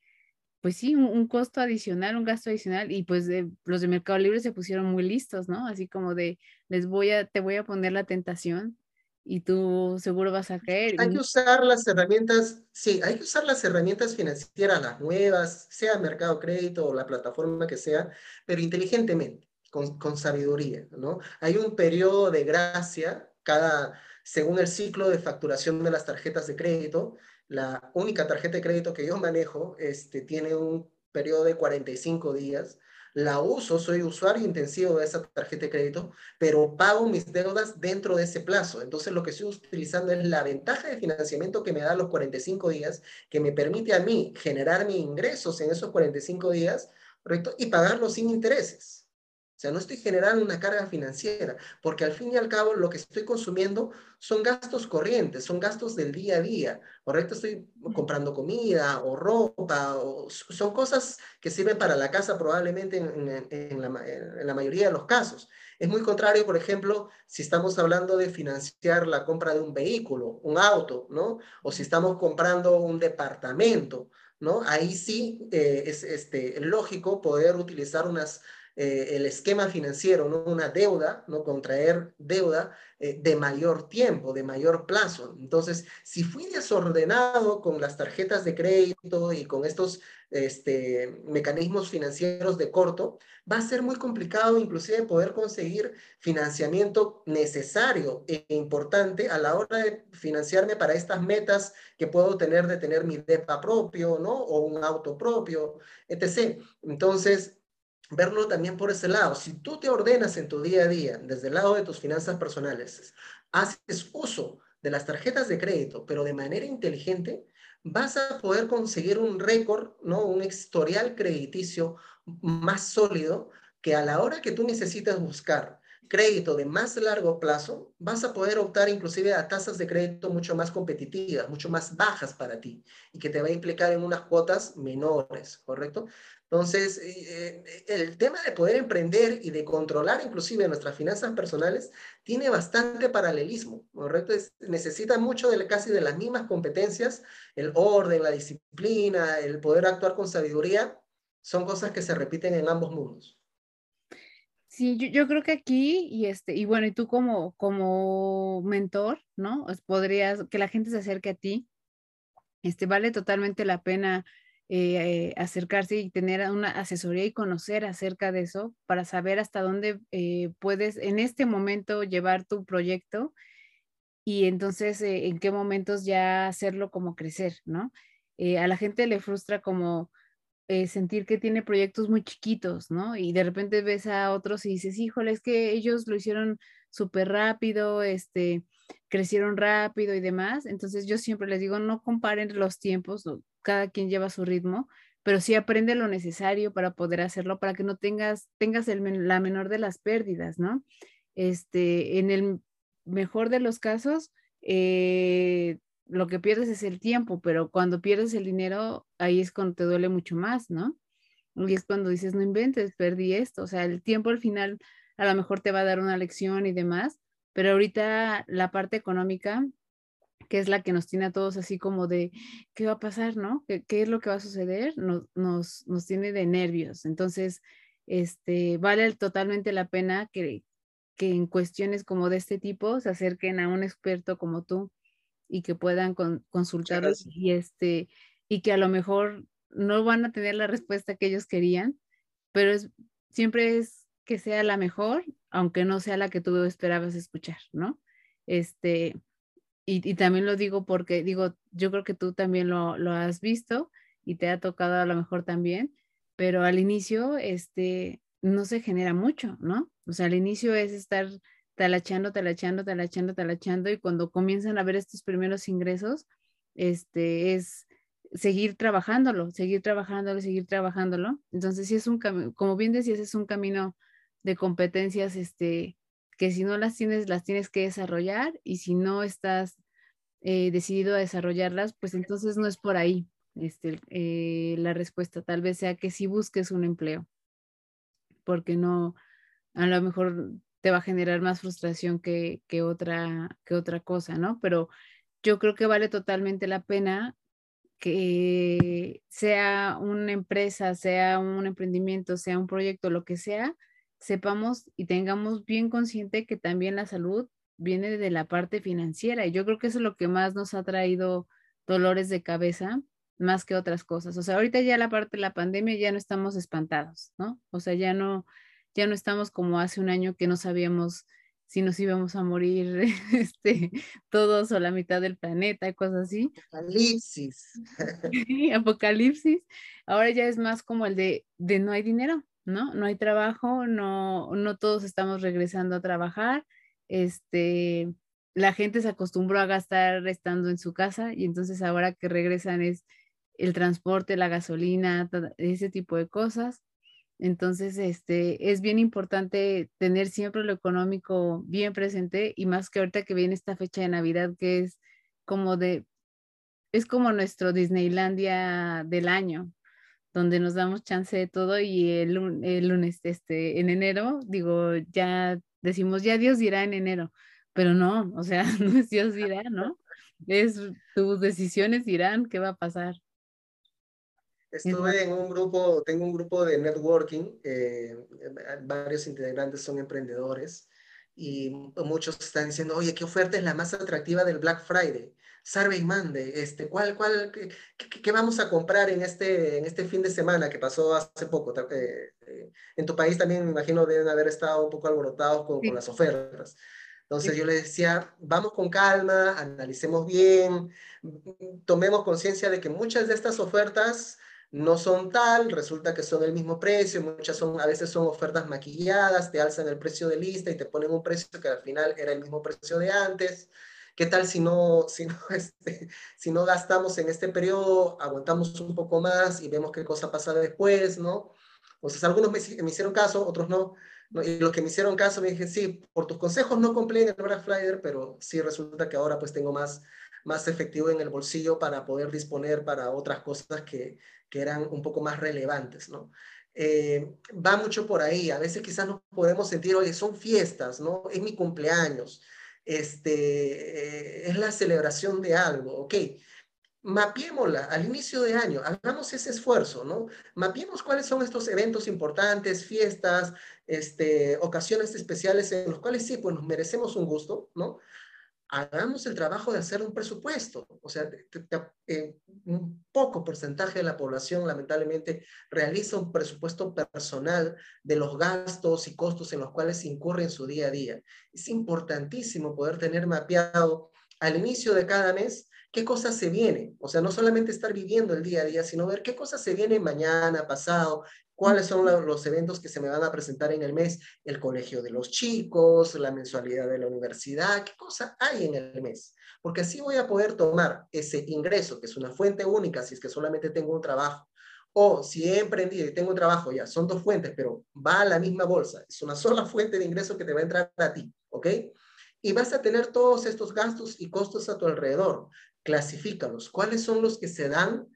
pues sí, un, costo adicional, un gasto adicional, y pues los de Mercado Libre se pusieron muy listos, ¿no? Así como de, les voy a, te voy a poner la tentación y tú seguro vas a caer. Hay que usar las herramientas, sí, hay que usar las herramientas financieras, las nuevas, sea Mercado Crédito o la plataforma que sea, pero inteligentemente, con, sabiduría, ¿no? Hay un periodo de gracia cada, según el ciclo de facturación de las tarjetas de crédito, la única tarjeta de crédito que yo manejo este, tiene un periodo de 45 días. La uso, soy usuario intensivo de esa tarjeta de crédito, pero pago mis deudas dentro de ese plazo. Entonces lo que estoy utilizando es la ventaja de financiamiento que me da los 45 días, que me permite a mí generar mis ingresos en esos 45 días, ¿correcto? Y pagarlos sin intereses. O sea, no estoy generando una carga financiera, porque al fin y al cabo lo que estoy consumiendo son gastos corrientes, son gastos del día a día, ¿correcto? Estoy comprando comida o ropa, o son cosas que sirven para la casa probablemente en, la, mayoría de los casos. Es muy contrario, por ejemplo, si estamos hablando de financiar la compra de un vehículo, un auto, ¿no? O si estamos comprando un departamento, ¿no? Ahí sí eh, es este, lógico poder utilizar unas eh, el esquema financiero, una deuda, ¿no? contraer deuda eh, de mayor tiempo, de mayor plazo. Entonces, si fui desordenado con las tarjetas de crédito y con estos este, mecanismos financieros de corto, va a ser muy complicado inclusive poder conseguir financiamiento necesario e importante a la hora de financiarme para estas metas que puedo tener de tener mi DEPA propio, ¿no? O un auto propio, etc. Entonces, verlo también por ese lado. Si tú te ordenas en tu día a día, desde el lado de tus finanzas personales, haces uso de las tarjetas de crédito, pero de manera inteligente, vas a poder conseguir un récord, ¿no? un historial crediticio más sólido que a la hora que tú necesitas buscar crédito de más largo plazo, vas a poder optar inclusive a tasas de crédito mucho más competitivas, mucho más bajas para ti y que te va a implicar en unas cuotas menores, ¿correcto? Entonces, eh, eh, el tema de poder emprender y de controlar inclusive nuestras finanzas personales tiene bastante paralelismo, ¿correcto? necesita mucho de casi de las mismas competencias, el orden, la disciplina, el poder actuar con sabiduría, son cosas que se repiten en ambos mundos. Sí, yo, creo que aquí, y este, y bueno, y tú como, como mentor, ¿no? Podrías, que la gente se acerque a ti, este, vale totalmente la pena eh, acercarse y tener una asesoría y conocer acerca de eso para saber hasta dónde eh, puedes en este momento llevar tu proyecto y entonces eh, en qué momentos ya hacerlo como crecer, ¿no? a la gente le frustra como, eh, sentir que tiene proyectos muy chiquitos, ¿no? Y de repente ves a otros y dices, híjole, es que ellos lo hicieron súper rápido, este, crecieron rápido y demás. Entonces yo siempre les digo, no comparen los tiempos, cada quien lleva su ritmo, pero sí aprende lo necesario para poder hacerlo, para que no tengas, tengas la menor de las pérdidas, ¿no? Este, en el mejor de los casos, eh, lo que pierdes es el tiempo, pero cuando pierdes el dinero, ahí es cuando te duele mucho más, ¿no? Y es cuando dices, no inventes, perdí esto. O sea, el tiempo al final a lo mejor te va a dar una lección y demás, pero ahorita la parte económica, que es la que nos tiene a todos así como de, ¿qué va a pasar, no? ¿Qué, es lo que va a suceder? Nos, nos, nos tiene de nervios. Entonces, este, vale totalmente la pena que, que en cuestiones como de este tipo se acerquen a un experto como tú y que puedan con, consultarlos y este y que a lo mejor no van a tener la respuesta que ellos querían, pero es, siempre es que sea la mejor, aunque no sea la que tú esperabas escuchar, ¿no? Este, y, también lo digo porque, digo, yo creo que tú también lo, lo, has visto y te ha tocado a lo mejor también, pero al inicio, este, no se genera mucho, ¿no? O sea, al inicio es estar talachando, talachando, talachando, talachando y cuando comienzan a ver estos primeros ingresos, este es seguir trabajándolo, seguir trabajándolo, seguir trabajándolo. Entonces, sí es un camino, como bien decías, es un camino de competencias, este, que si no las tienes, las tienes que desarrollar y si no estás eh, decidido a desarrollarlas, pues entonces no es por ahí este, eh, la respuesta. Tal vez sea que si busques un empleo, porque no, a lo mejor te va a generar más frustración que, otra, que otra cosa, ¿no? Pero yo creo que vale totalmente la pena que sea una empresa, sea un emprendimiento, sea un proyecto, lo que sea, sepamos y tengamos bien consciente que también la salud viene de la parte financiera. Y yo creo que eso es lo que más nos ha traído dolores de cabeza, más que otras cosas. O sea, ahorita ya la parte de la pandemia ya no estamos espantados, ¿no? O sea, ya no, ya no estamos como hace un año que no sabíamos si nos íbamos a morir este, todos o la mitad del planeta cosas así. Apocalipsis. apocalipsis. Ahora ya es más como el de, de no hay dinero, ¿no? No hay trabajo, no, no todos estamos regresando a trabajar. Este, la gente se acostumbró a gastar estando en su casa y entonces ahora que regresan es el transporte, la gasolina, ese tipo de cosas. Entonces, este, es bien importante tener siempre lo económico bien presente y más que ahorita que viene esta fecha de Navidad que es como de, es como nuestro Disneylandia del año, donde nos damos chance de todo y el, lunes, este, en enero, digo, ya decimos, ya Dios dirá en enero, pero no, o sea, no es Dios dirá, ¿no? Es tus decisiones dirán qué va a pasar. Estuve en un grupo, tengo un grupo de networking, eh, varios integrantes son emprendedores y muchos están diciendo, oye, ¿qué oferta es la más atractiva del Black Friday? Survey Monday, este, ¿cuál, cuál, qué, qué, vamos a comprar en este, en este fin de semana que pasó hace poco? Eh, eh, en tu país también me imagino deben haber estado un poco alborotados con, con las ofertas. Entonces yo les decía, vamos con calma, analicemos bien, tomemos conciencia de que muchas de estas ofertas no son tal, resulta que son el mismo precio, muchas son, a veces son ofertas maquilladas, te alzan el precio de lista y te ponen un precio que al final era el mismo precio de antes. ¿Qué tal si no, si no, este, si no gastamos en este periodo, aguantamos un poco más y vemos qué cosa pasa después, ¿no? Entonces, algunos me, me hicieron caso, otros no, no, Y los que me hicieron caso me dije, sí, por tus consejos no compré en el Black Friday, pero sí resulta que ahora pues tengo más, más efectivo en el bolsillo para poder disponer para otras cosas que, que eran un poco más relevantes, ¿no? Eh, va mucho por ahí. A veces quizás nos podemos sentir, oye, son fiestas, ¿no? Es mi cumpleaños, este, eh, es la celebración de algo, ok. Mapiémosla al inicio de año, hagamos ese esfuerzo, ¿no? Mapiemos cuáles son estos eventos importantes, fiestas, este, ocasiones especiales en los cuales sí, pues nos merecemos un gusto, ¿no? Hagamos el trabajo de hacer un presupuesto. O sea, eh, un poco porcentaje de la población lamentablemente realiza un presupuesto personal de los gastos y costos en los cuales incurre en su día a día. Es importantísimo poder tener mapeado al inicio de cada mes qué cosas se vienen. O sea, no solamente estar viviendo el día a día, sino ver qué cosas se vienen mañana, pasado, cuáles son los eventos que se me van a presentar en el mes, el colegio de los chicos, la mensualidad de la universidad, qué cosa hay en el mes. Porque así voy a poder tomar ese ingreso, que es una fuente única, si es que solamente tengo un trabajo, o si he emprendido y tengo un trabajo, ya son dos fuentes, pero va a la misma bolsa, es una sola fuente de ingreso que te va a entrar a ti, ¿ok? Y vas a tener todos estos gastos y costos a tu alrededor. Clasifícalos. ¿Cuáles son los que se dan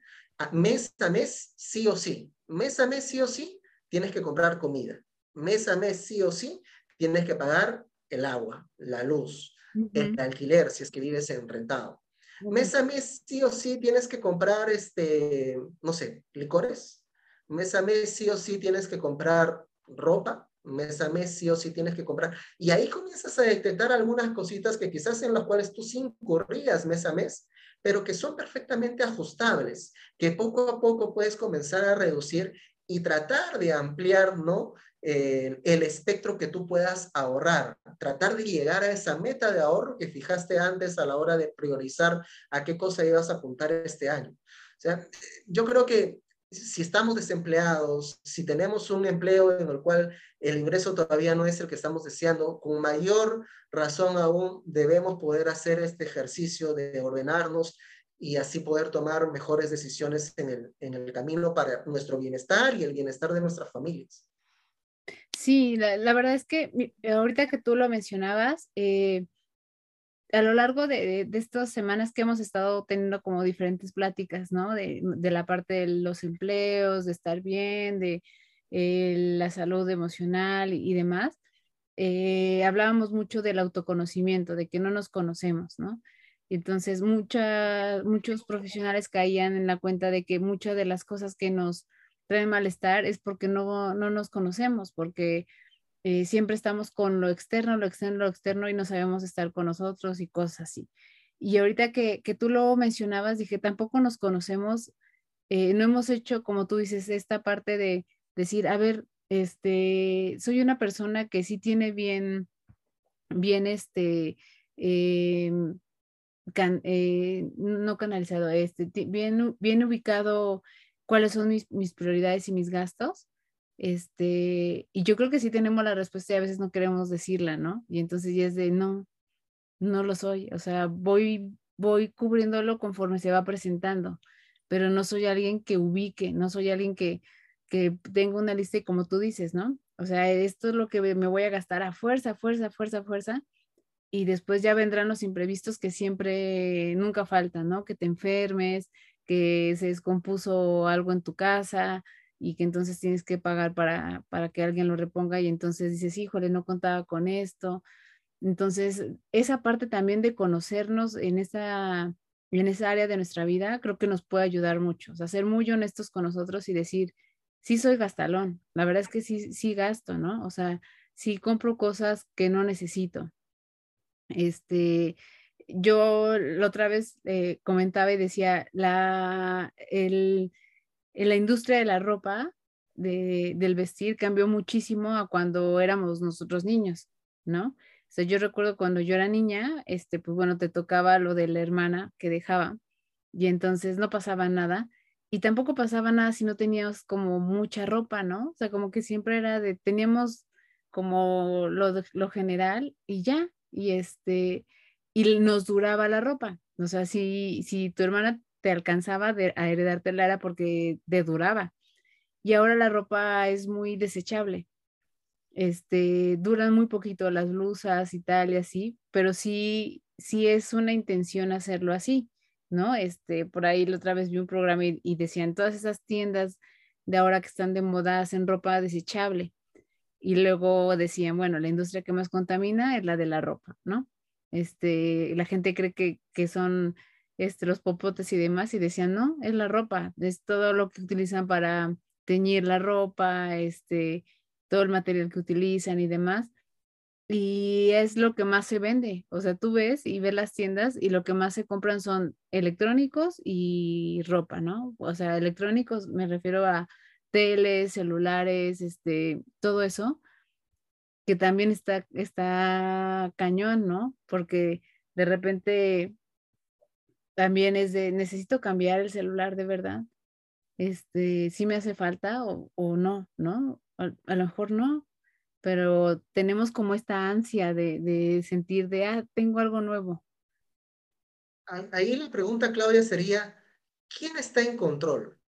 mes a mes, sí o sí? mes a mes sí o sí tienes que comprar comida. Mes a mes sí o sí tienes que pagar el agua, la luz, el alquiler si es que vives en rentado. Mes a mes sí o sí tienes que comprar, este, no sé, licores. Mes a mes sí o sí tienes que comprar ropa. Mes a mes sí o sí tienes que comprar. Y ahí comienzas a detectar algunas cositas que quizás en las cuales tú sí incurrías mes a mes, pero que son perfectamente ajustables, que poco a poco puedes comenzar a reducir y tratar de ampliar, ¿no? Eh, el espectro que tú puedas ahorrar, tratar de llegar a esa meta de ahorro que fijaste antes a la hora de priorizar a qué cosa ibas a apuntar este año. O sea, yo creo que si estamos desempleados, si tenemos un empleo en el cual el ingreso todavía no es el que estamos deseando, con mayor razón aún debemos poder hacer este ejercicio de ordenarnos y así poder tomar mejores decisiones en el, en el camino para nuestro bienestar y el bienestar de nuestras familias. Sí, la, la verdad es que ahorita que tú lo mencionabas, eh, a lo largo de, estas semanas que hemos estado teniendo como diferentes pláticas, ¿no? De, la parte de los empleos, de estar bien, de eh, la salud emocional y, demás, eh, hablábamos mucho del autoconocimiento, de que no nos conocemos, ¿no? Entonces, muchos profesionales caían en la cuenta de que muchas de las cosas que nos traen malestar es porque no, no nos conocemos, porque eh, siempre estamos con lo externo, lo externo, lo externo y no sabemos estar con nosotros y cosas así. Y ahorita que, que tú lo mencionabas, dije, tampoco nos conocemos, eh, no hemos hecho, como tú dices, esta parte de decir, a ver, este, soy una persona que sí tiene bien, bien, este, em, eh, no canalizado, este, bien, bien ubicado cuáles son mis, mis prioridades y mis gastos este, y yo creo que sí tenemos la respuesta y a veces no queremos decirla, ¿no? Y entonces ya es de, no, no lo soy, o sea, voy, voy cubriéndolo conforme se va presentando, pero no soy alguien que ubique, no soy alguien que, que tenga una lista y como tú dices, ¿no? O sea, esto es lo que me voy a gastar a fuerza, fuerza, fuerza, fuerza, y después ya vendrán los imprevistos que siempre, nunca faltan, ¿no? Que te enfermes, que se descompuso algo en tu casa, y que entonces tienes que pagar para, para que alguien lo reponga y entonces dices, híjole, no contaba con esto. Entonces, esa parte también de conocernos en esa, en esa área de nuestra vida, creo que nos puede ayudar mucho. O sea, ser muy honestos con nosotros y decir, sí soy gastalón, la verdad es que sí, sí gasto, ¿no? O sea, sí compro cosas que no necesito. Este, yo la otra vez eh, comentaba y decía, la, el, en la industria de la ropa, del vestir, cambió muchísimo a cuando éramos nosotros niños, ¿no? O sea, yo recuerdo cuando yo era niña, este, pues bueno, te tocaba lo de la hermana que dejaba y entonces no pasaba nada y tampoco pasaba nada si no tenías como mucha ropa, ¿no? O sea, como que siempre era de, teníamos como lo, lo general y ya, y este, y nos duraba la ropa. O sea, si, si tu hermana te alcanzaba a heredártela era porque te duraba. Y ahora la ropa es muy desechable. Este, duran muy poquito las blusas y tal y así, pero sí, sí es una intención hacerlo así, ¿no? Este, por ahí la otra vez vi un programa y, y decían todas esas tiendas de ahora que están de moda hacen ropa desechable. Y luego decían, bueno, la industria que más contamina es la de la ropa, ¿no? Este, la gente cree que, que son este, los popotes y demás, y decían, no, es la ropa, es todo lo que utilizan para teñir la ropa, este, todo el material que utilizan y demás. Y es lo que más se vende. O sea, tú ves y ves las tiendas y lo que más se compran son electrónicos y ropa, ¿no? O sea, electrónicos me refiero a teles, celulares, este, todo eso, que también está, está cañón, ¿no? Porque de repente también es de, necesito cambiar el celular de verdad. Este, si me hace falta o, no, ¿no? A, lo mejor no, pero tenemos como esta ansia de, de sentir de, ah, tengo algo nuevo. Ahí la pregunta, Claudia, sería, ¿quién está en control?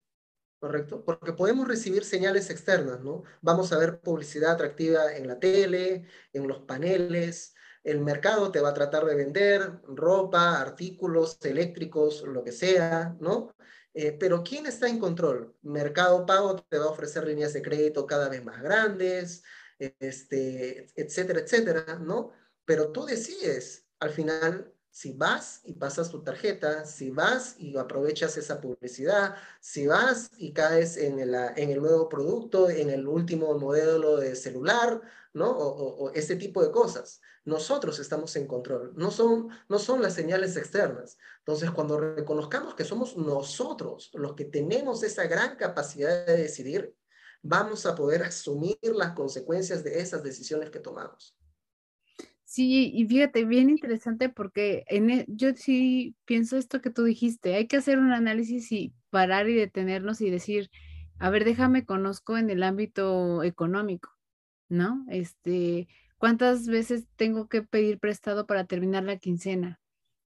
¿correcto? Porque podemos recibir señales externas, ¿no? Vamos a ver publicidad atractiva en la tele, en los paneles, el mercado te va a tratar de vender ropa, artículos eléctricos, lo que sea, ¿no? Eh, pero ¿quién está en control? Mercado Pago te va a ofrecer líneas de crédito cada vez más grandes, este, etcétera, etcétera, ¿no? Pero tú decides al final si vas y pasas tu tarjeta, si vas y aprovechas esa publicidad, si vas y caes en el, nuevo producto, en el último modelo de celular, ¿no? O, ese tipo de cosas. Nosotros estamos en control, no son, no son las señales externas. Entonces, cuando reconozcamos que somos nosotros los que tenemos esa gran capacidad de decidir, vamos a poder asumir las consecuencias de esas decisiones que tomamos. Sí, y fíjate, bien interesante porque en, e, yo sí pienso esto que tú dijiste, hay que hacer un análisis y parar y detenernos y decir, a ver, déjame conozco en el ámbito económico, ¿no? Este, ¿cuántas veces tengo que pedir prestado para terminar la quincena?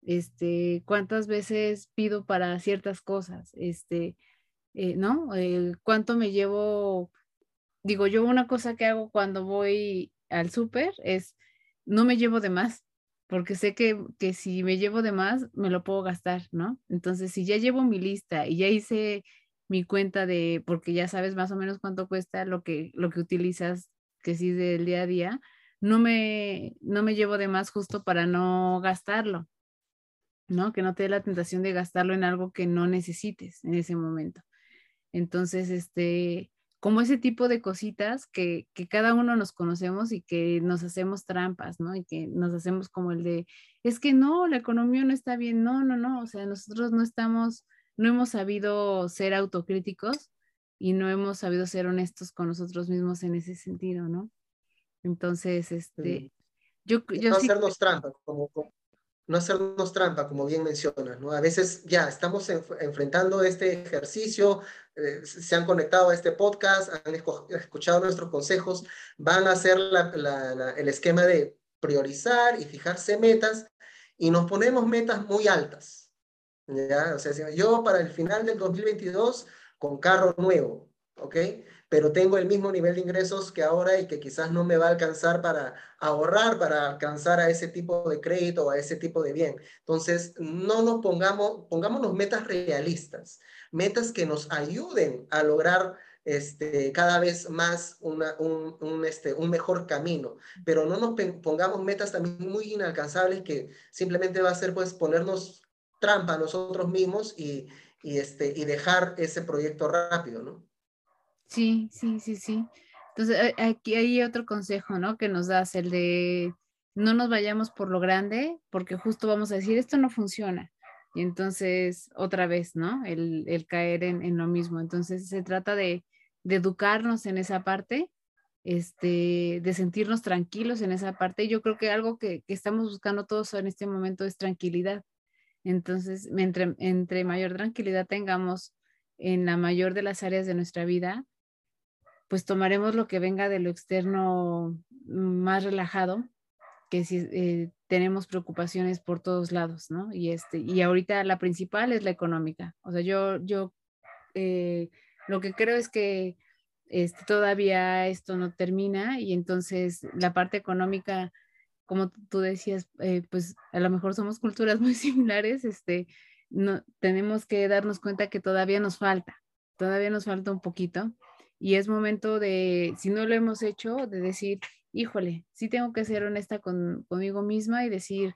Este, ¿cuántas veces pido para ciertas cosas? Este, eh, ¿no? Eh, ¿Cuánto me llevo? Digo, yo una cosa que hago cuando voy al súper es no me llevo de más, porque sé que, que, si me llevo de más, me lo puedo gastar, ¿no? Entonces, si ya llevo mi lista y ya hice mi cuenta de, porque ya sabes más o menos cuánto cuesta lo que, lo que utilizas, que sí del día a día, no me, no me llevo de más justo para no gastarlo, ¿no? Que no te dé la tentación de gastarlo en algo que no necesites en ese momento. Entonces, este, como ese tipo de cositas que, que, cada uno nos conocemos y que nos hacemos trampas, ¿no? Y que nos hacemos como el de, es que no, la economía no está bien, no, no, no, o sea, nosotros no estamos, no hemos sabido ser autocríticos y no hemos sabido ser honestos con nosotros mismos en ese sentido, ¿no? Entonces, este, yo, yo no hacernos trampas, como, no hacernos trampa, como bien mencionas, ¿no? A veces ya estamos enfrentando este ejercicio, eh, se han conectado a este podcast, han escuchado nuestros consejos, van a hacer el esquema de priorizar y fijarse metas y nos ponemos metas muy altas. ¿ya? O sea, yo para el final del 2022 con carro nuevo, ¿ok? Pero tengo el mismo nivel de ingresos que ahora y que quizás no me va a alcanzar para ahorrar, para alcanzar a ese tipo de crédito o a ese tipo de bien. Entonces, no nos pongamos, pongámonos metas realistas, metas que nos ayuden a lograr este, cada vez más una, un, un, este, un mejor camino, pero no nos pongamos metas también muy inalcanzables que simplemente va a ser pues ponernos trampa a nosotros mismos y, y, este, y dejar ese proyecto rápido, ¿no? Sí, sí, sí, sí. Entonces, aquí hay otro consejo, ¿no? Que nos das, el de no nos vayamos por lo grande, porque justo vamos a decir, esto no funciona. Y entonces, otra vez, ¿no? El, el caer en, en, lo mismo. Entonces, se trata de, de, educarnos en esa parte, este, de sentirnos tranquilos en esa parte. Yo creo que algo que, que estamos buscando todos en este momento es tranquilidad. Entonces, entre, entre mayor tranquilidad tengamos en la mayor de las áreas de nuestra vida, pues tomaremos lo que venga de lo externo más relajado, que si eh, tenemos preocupaciones por todos lados, ¿no? Y, este, y ahorita la principal es la económica. O sea, yo, yo eh, lo que creo es que este, todavía esto no termina y entonces la parte económica, como tú decías, eh, pues a lo mejor somos culturas muy similares, este, no, tenemos que darnos cuenta que todavía nos falta, todavía nos falta un poquito y es momento de, si no lo hemos hecho, de decir, híjole, sí tengo que ser honesta conmigo misma y decir,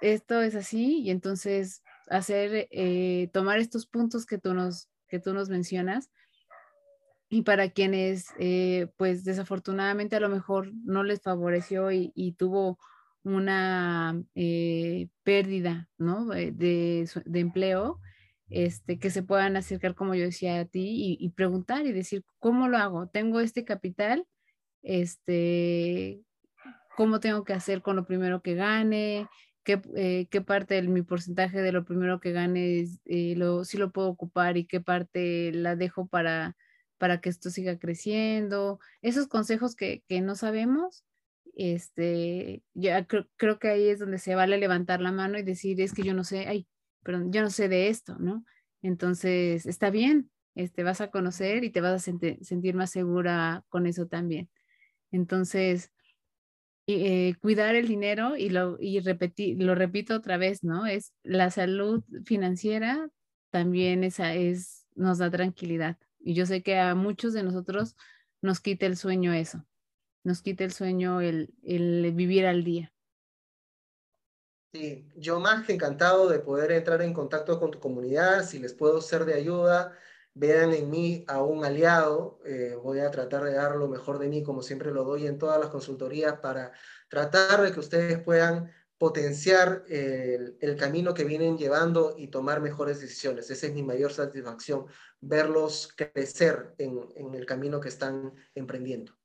esto es así y entonces hacer, eh, tomar estos puntos que tú nos, que tú nos mencionas y para quienes, eh, pues desafortunadamente a lo mejor no les favoreció y, tuvo una eh, pérdida, ¿no? De, de empleo, este, que se puedan acercar, como yo decía a ti, y, preguntar y decir, ¿cómo lo hago? Tengo este capital, este, ¿cómo tengo que hacer con lo primero que gane? qué, eh, qué parte de mi porcentaje de lo primero que gane eh, lo, sí lo puedo ocupar y qué parte la dejo para, para que esto siga creciendo. Esos consejos que, que no sabemos, este, ya creo, creo, que ahí es donde se vale levantar la mano y decir, es que yo no sé, ay, perdón, yo no sé de esto, ¿no? Entonces, está bien, este, vas a conocer y te vas a sentir más segura con eso también. Entonces, eh, cuidar el dinero y lo, y repetir, lo repito otra vez, ¿no? Es la salud financiera también esa es, nos da tranquilidad. Y yo sé que a muchos de nosotros nos quita el sueño eso, nos quita el sueño el, el vivir al día. Sí, yo más que encantado de poder entrar en contacto con tu comunidad, si les puedo ser de ayuda, vean en mí a un aliado. Eh, voy a tratar de dar lo mejor de mí, como siempre lo doy en todas las consultorías, para tratar de que ustedes puedan potenciar el, camino que vienen llevando y tomar mejores decisiones. Esa es mi mayor satisfacción, verlos crecer en, en el camino que están emprendiendo.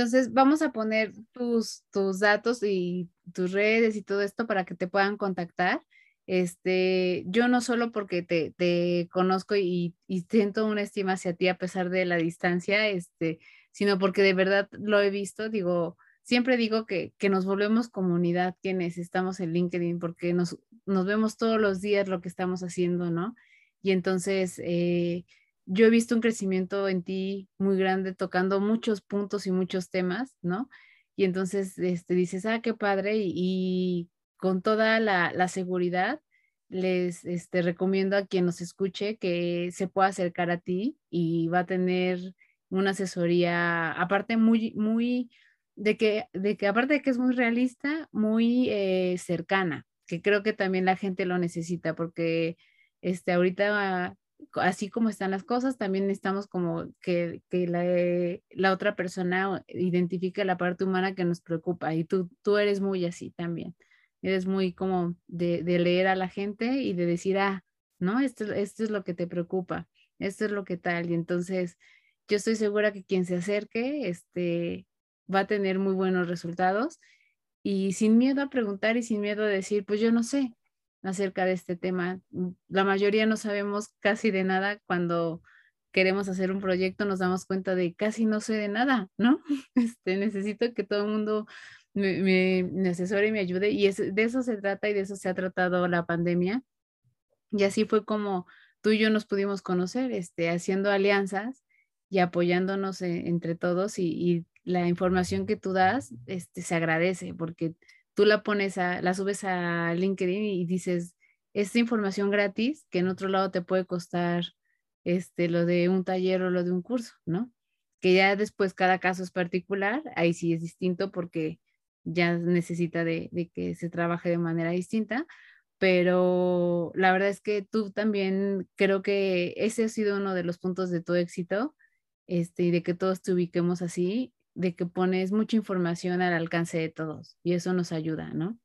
Entonces, vamos a poner tus, tus datos y tus redes y todo esto para que te puedan contactar. Este, yo no solo porque te, te conozco y, y, siento una estima hacia ti a pesar de la distancia, este, sino porque de verdad lo he visto, digo, siempre digo que, que nos volvemos comunidad quienes estamos en LinkedIn porque nos, nos vemos todos los días lo que estamos haciendo, ¿no? Y entonces, eh, yo he visto un crecimiento en ti muy grande tocando muchos puntos y muchos temas, ¿no? Y entonces este, dices, ah, qué padre, y, con toda la, seguridad, les este, recomiendo a quien nos escuche que se pueda acercar a ti y va a tener una asesoría, aparte muy, muy, de que, de que aparte de que es muy realista, muy eh, cercana, que creo que también la gente lo necesita, porque este, ahorita así como están las cosas, también necesitamos como que, que la, otra persona identifique la parte humana que nos preocupa y tú, tú eres muy así también. Eres muy como de, leer a la gente y de decir, ah, ¿no? Esto, esto es lo que te preocupa, esto es lo que tal. Y entonces yo estoy segura que quien se acerque este, va a tener muy buenos resultados y sin miedo a preguntar y sin miedo a decir, pues yo no sé, acerca de este tema. Mm, la mayoría no sabemos casi de nada cuando queremos hacer un proyecto, nos damos cuenta de casi no sé de nada, ¿no? Este, necesito que todo el mundo me, me, asesore y me ayude y de eso se trata y de eso se ha tratado la pandemia. Y así fue como tú y yo nos pudimos conocer, este, haciendo alianzas y apoyándonos e, entre todos y, y, la información que tú das este, se agradece porque tú la pones a, la subes a LinkedIn y dices, esta información gratis que en otro lado te puede costar este, lo de un taller o lo de un curso, ¿no? Que ya después cada caso es particular, ahí sí es distinto porque ya necesita de, de que se trabaje de manera distinta, pero la verdad es que tú también creo que ese ha sido uno de los puntos de tu éxito, este, y de que todos te ubiquemos así, de que pones mucha información al alcance de todos y eso nos ayuda, ¿no?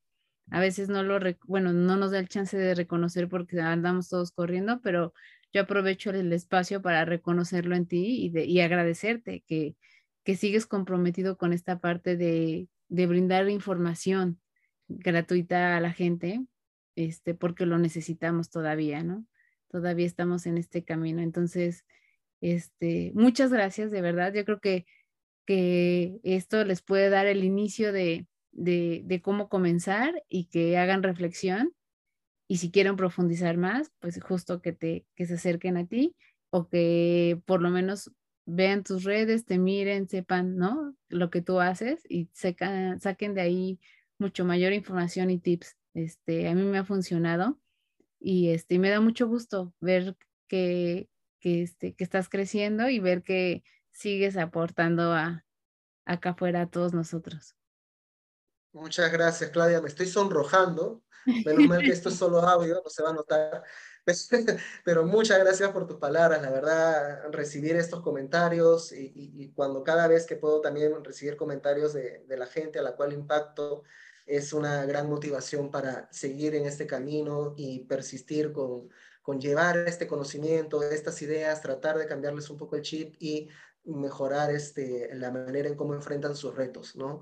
A veces no lo, bueno, no nos da el chance de reconocer porque andamos todos corriendo, pero yo aprovecho el espacio para reconocerlo en ti y, de, y agradecerte que, que sigues comprometido con esta parte de, de brindar información gratuita a la gente, este, porque lo necesitamos todavía, ¿no? Todavía estamos en este camino. Entonces, este, muchas gracias, de verdad. Yo creo que que esto les puede dar el inicio de, cómo comenzar y que hagan reflexión. Y si quieren profundizar más, pues justo que, te, que se acerquen a ti o que por lo menos vean tus redes, te miren, sepan, ¿no? Lo que tú haces y saquen de ahí mucho mayor información y tips. Este, a mí me ha funcionado y este, me da mucho gusto ver que, que, este, que estás creciendo y ver que sigues aportando a, acá afuera a todos nosotros. Muchas gracias, Claudia. Me estoy sonrojando. Menos mal que esto es solo audio, no se va a notar. Pero muchas gracias por tus palabras. La verdad, recibir estos comentarios y, cuando cada vez que puedo también recibir comentarios de, de, la gente a la cual impacto, es una gran motivación para seguir en este camino y persistir con, con llevar este conocimiento, estas ideas, tratar de cambiarles un poco el chip y mejorar este, la manera en cómo enfrentan sus retos, ¿no?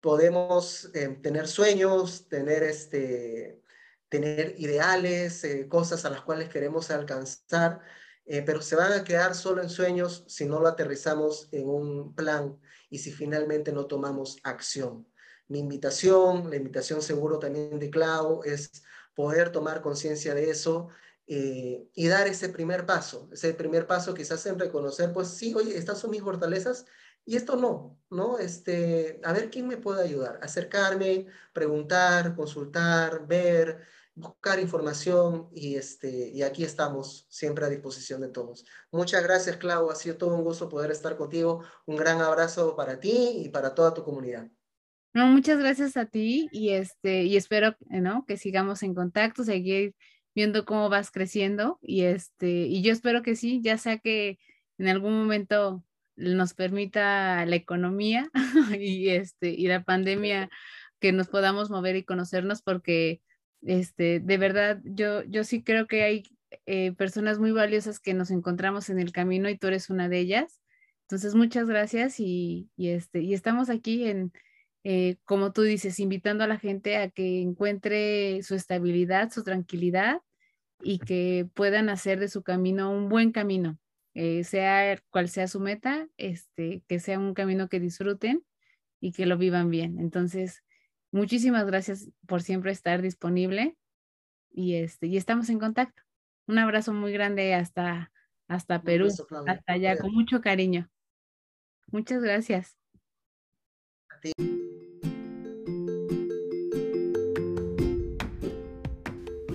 podemos eh, tener sueños, tener, este, tener ideales, eh, cosas a las cuales queremos alcanzar, eh, pero se van a quedar solo en sueños si no lo aterrizamos en un plan y si finalmente no tomamos acción. Mi invitación, la invitación seguro también de Clau, es poder tomar conciencia de eso y dar ese primer paso, ese primer paso quizás en reconocer, pues sí, oye, estas son mis fortalezas y esto no, ¿no? Este, a ver quién me puede ayudar, acercarme, preguntar, consultar, ver, buscar información y, este, y aquí estamos siempre a disposición de todos. Muchas gracias, Clau. Ha sido todo un gusto poder estar contigo. Un gran abrazo para ti y para toda tu comunidad. Muchas gracias a ti y, este, y espero ¿no? que sigamos en contacto, seguir viendo cómo vas creciendo y, este, y yo espero que sí, ya sea que en algún momento nos permita la economía y, este, y la pandemia que nos podamos mover y conocernos porque este, de verdad yo, yo sí creo que hay eh, personas muy valiosas que nos encontramos en el camino y tú eres una de ellas. Entonces, muchas gracias y, y este, y estamos aquí en, eh, como tú dices, invitando a la gente a que encuentre su estabilidad, su tranquilidad y que puedan hacer de su camino un buen camino. Eh, sea cual sea su meta, este, que sea un camino que disfruten y que lo vivan bien. Entonces, muchísimas gracias por siempre estar disponible y, este, y estamos en contacto. Un abrazo muy grande hasta, hasta Perú, hasta allá, con mucho cariño. Muchas gracias.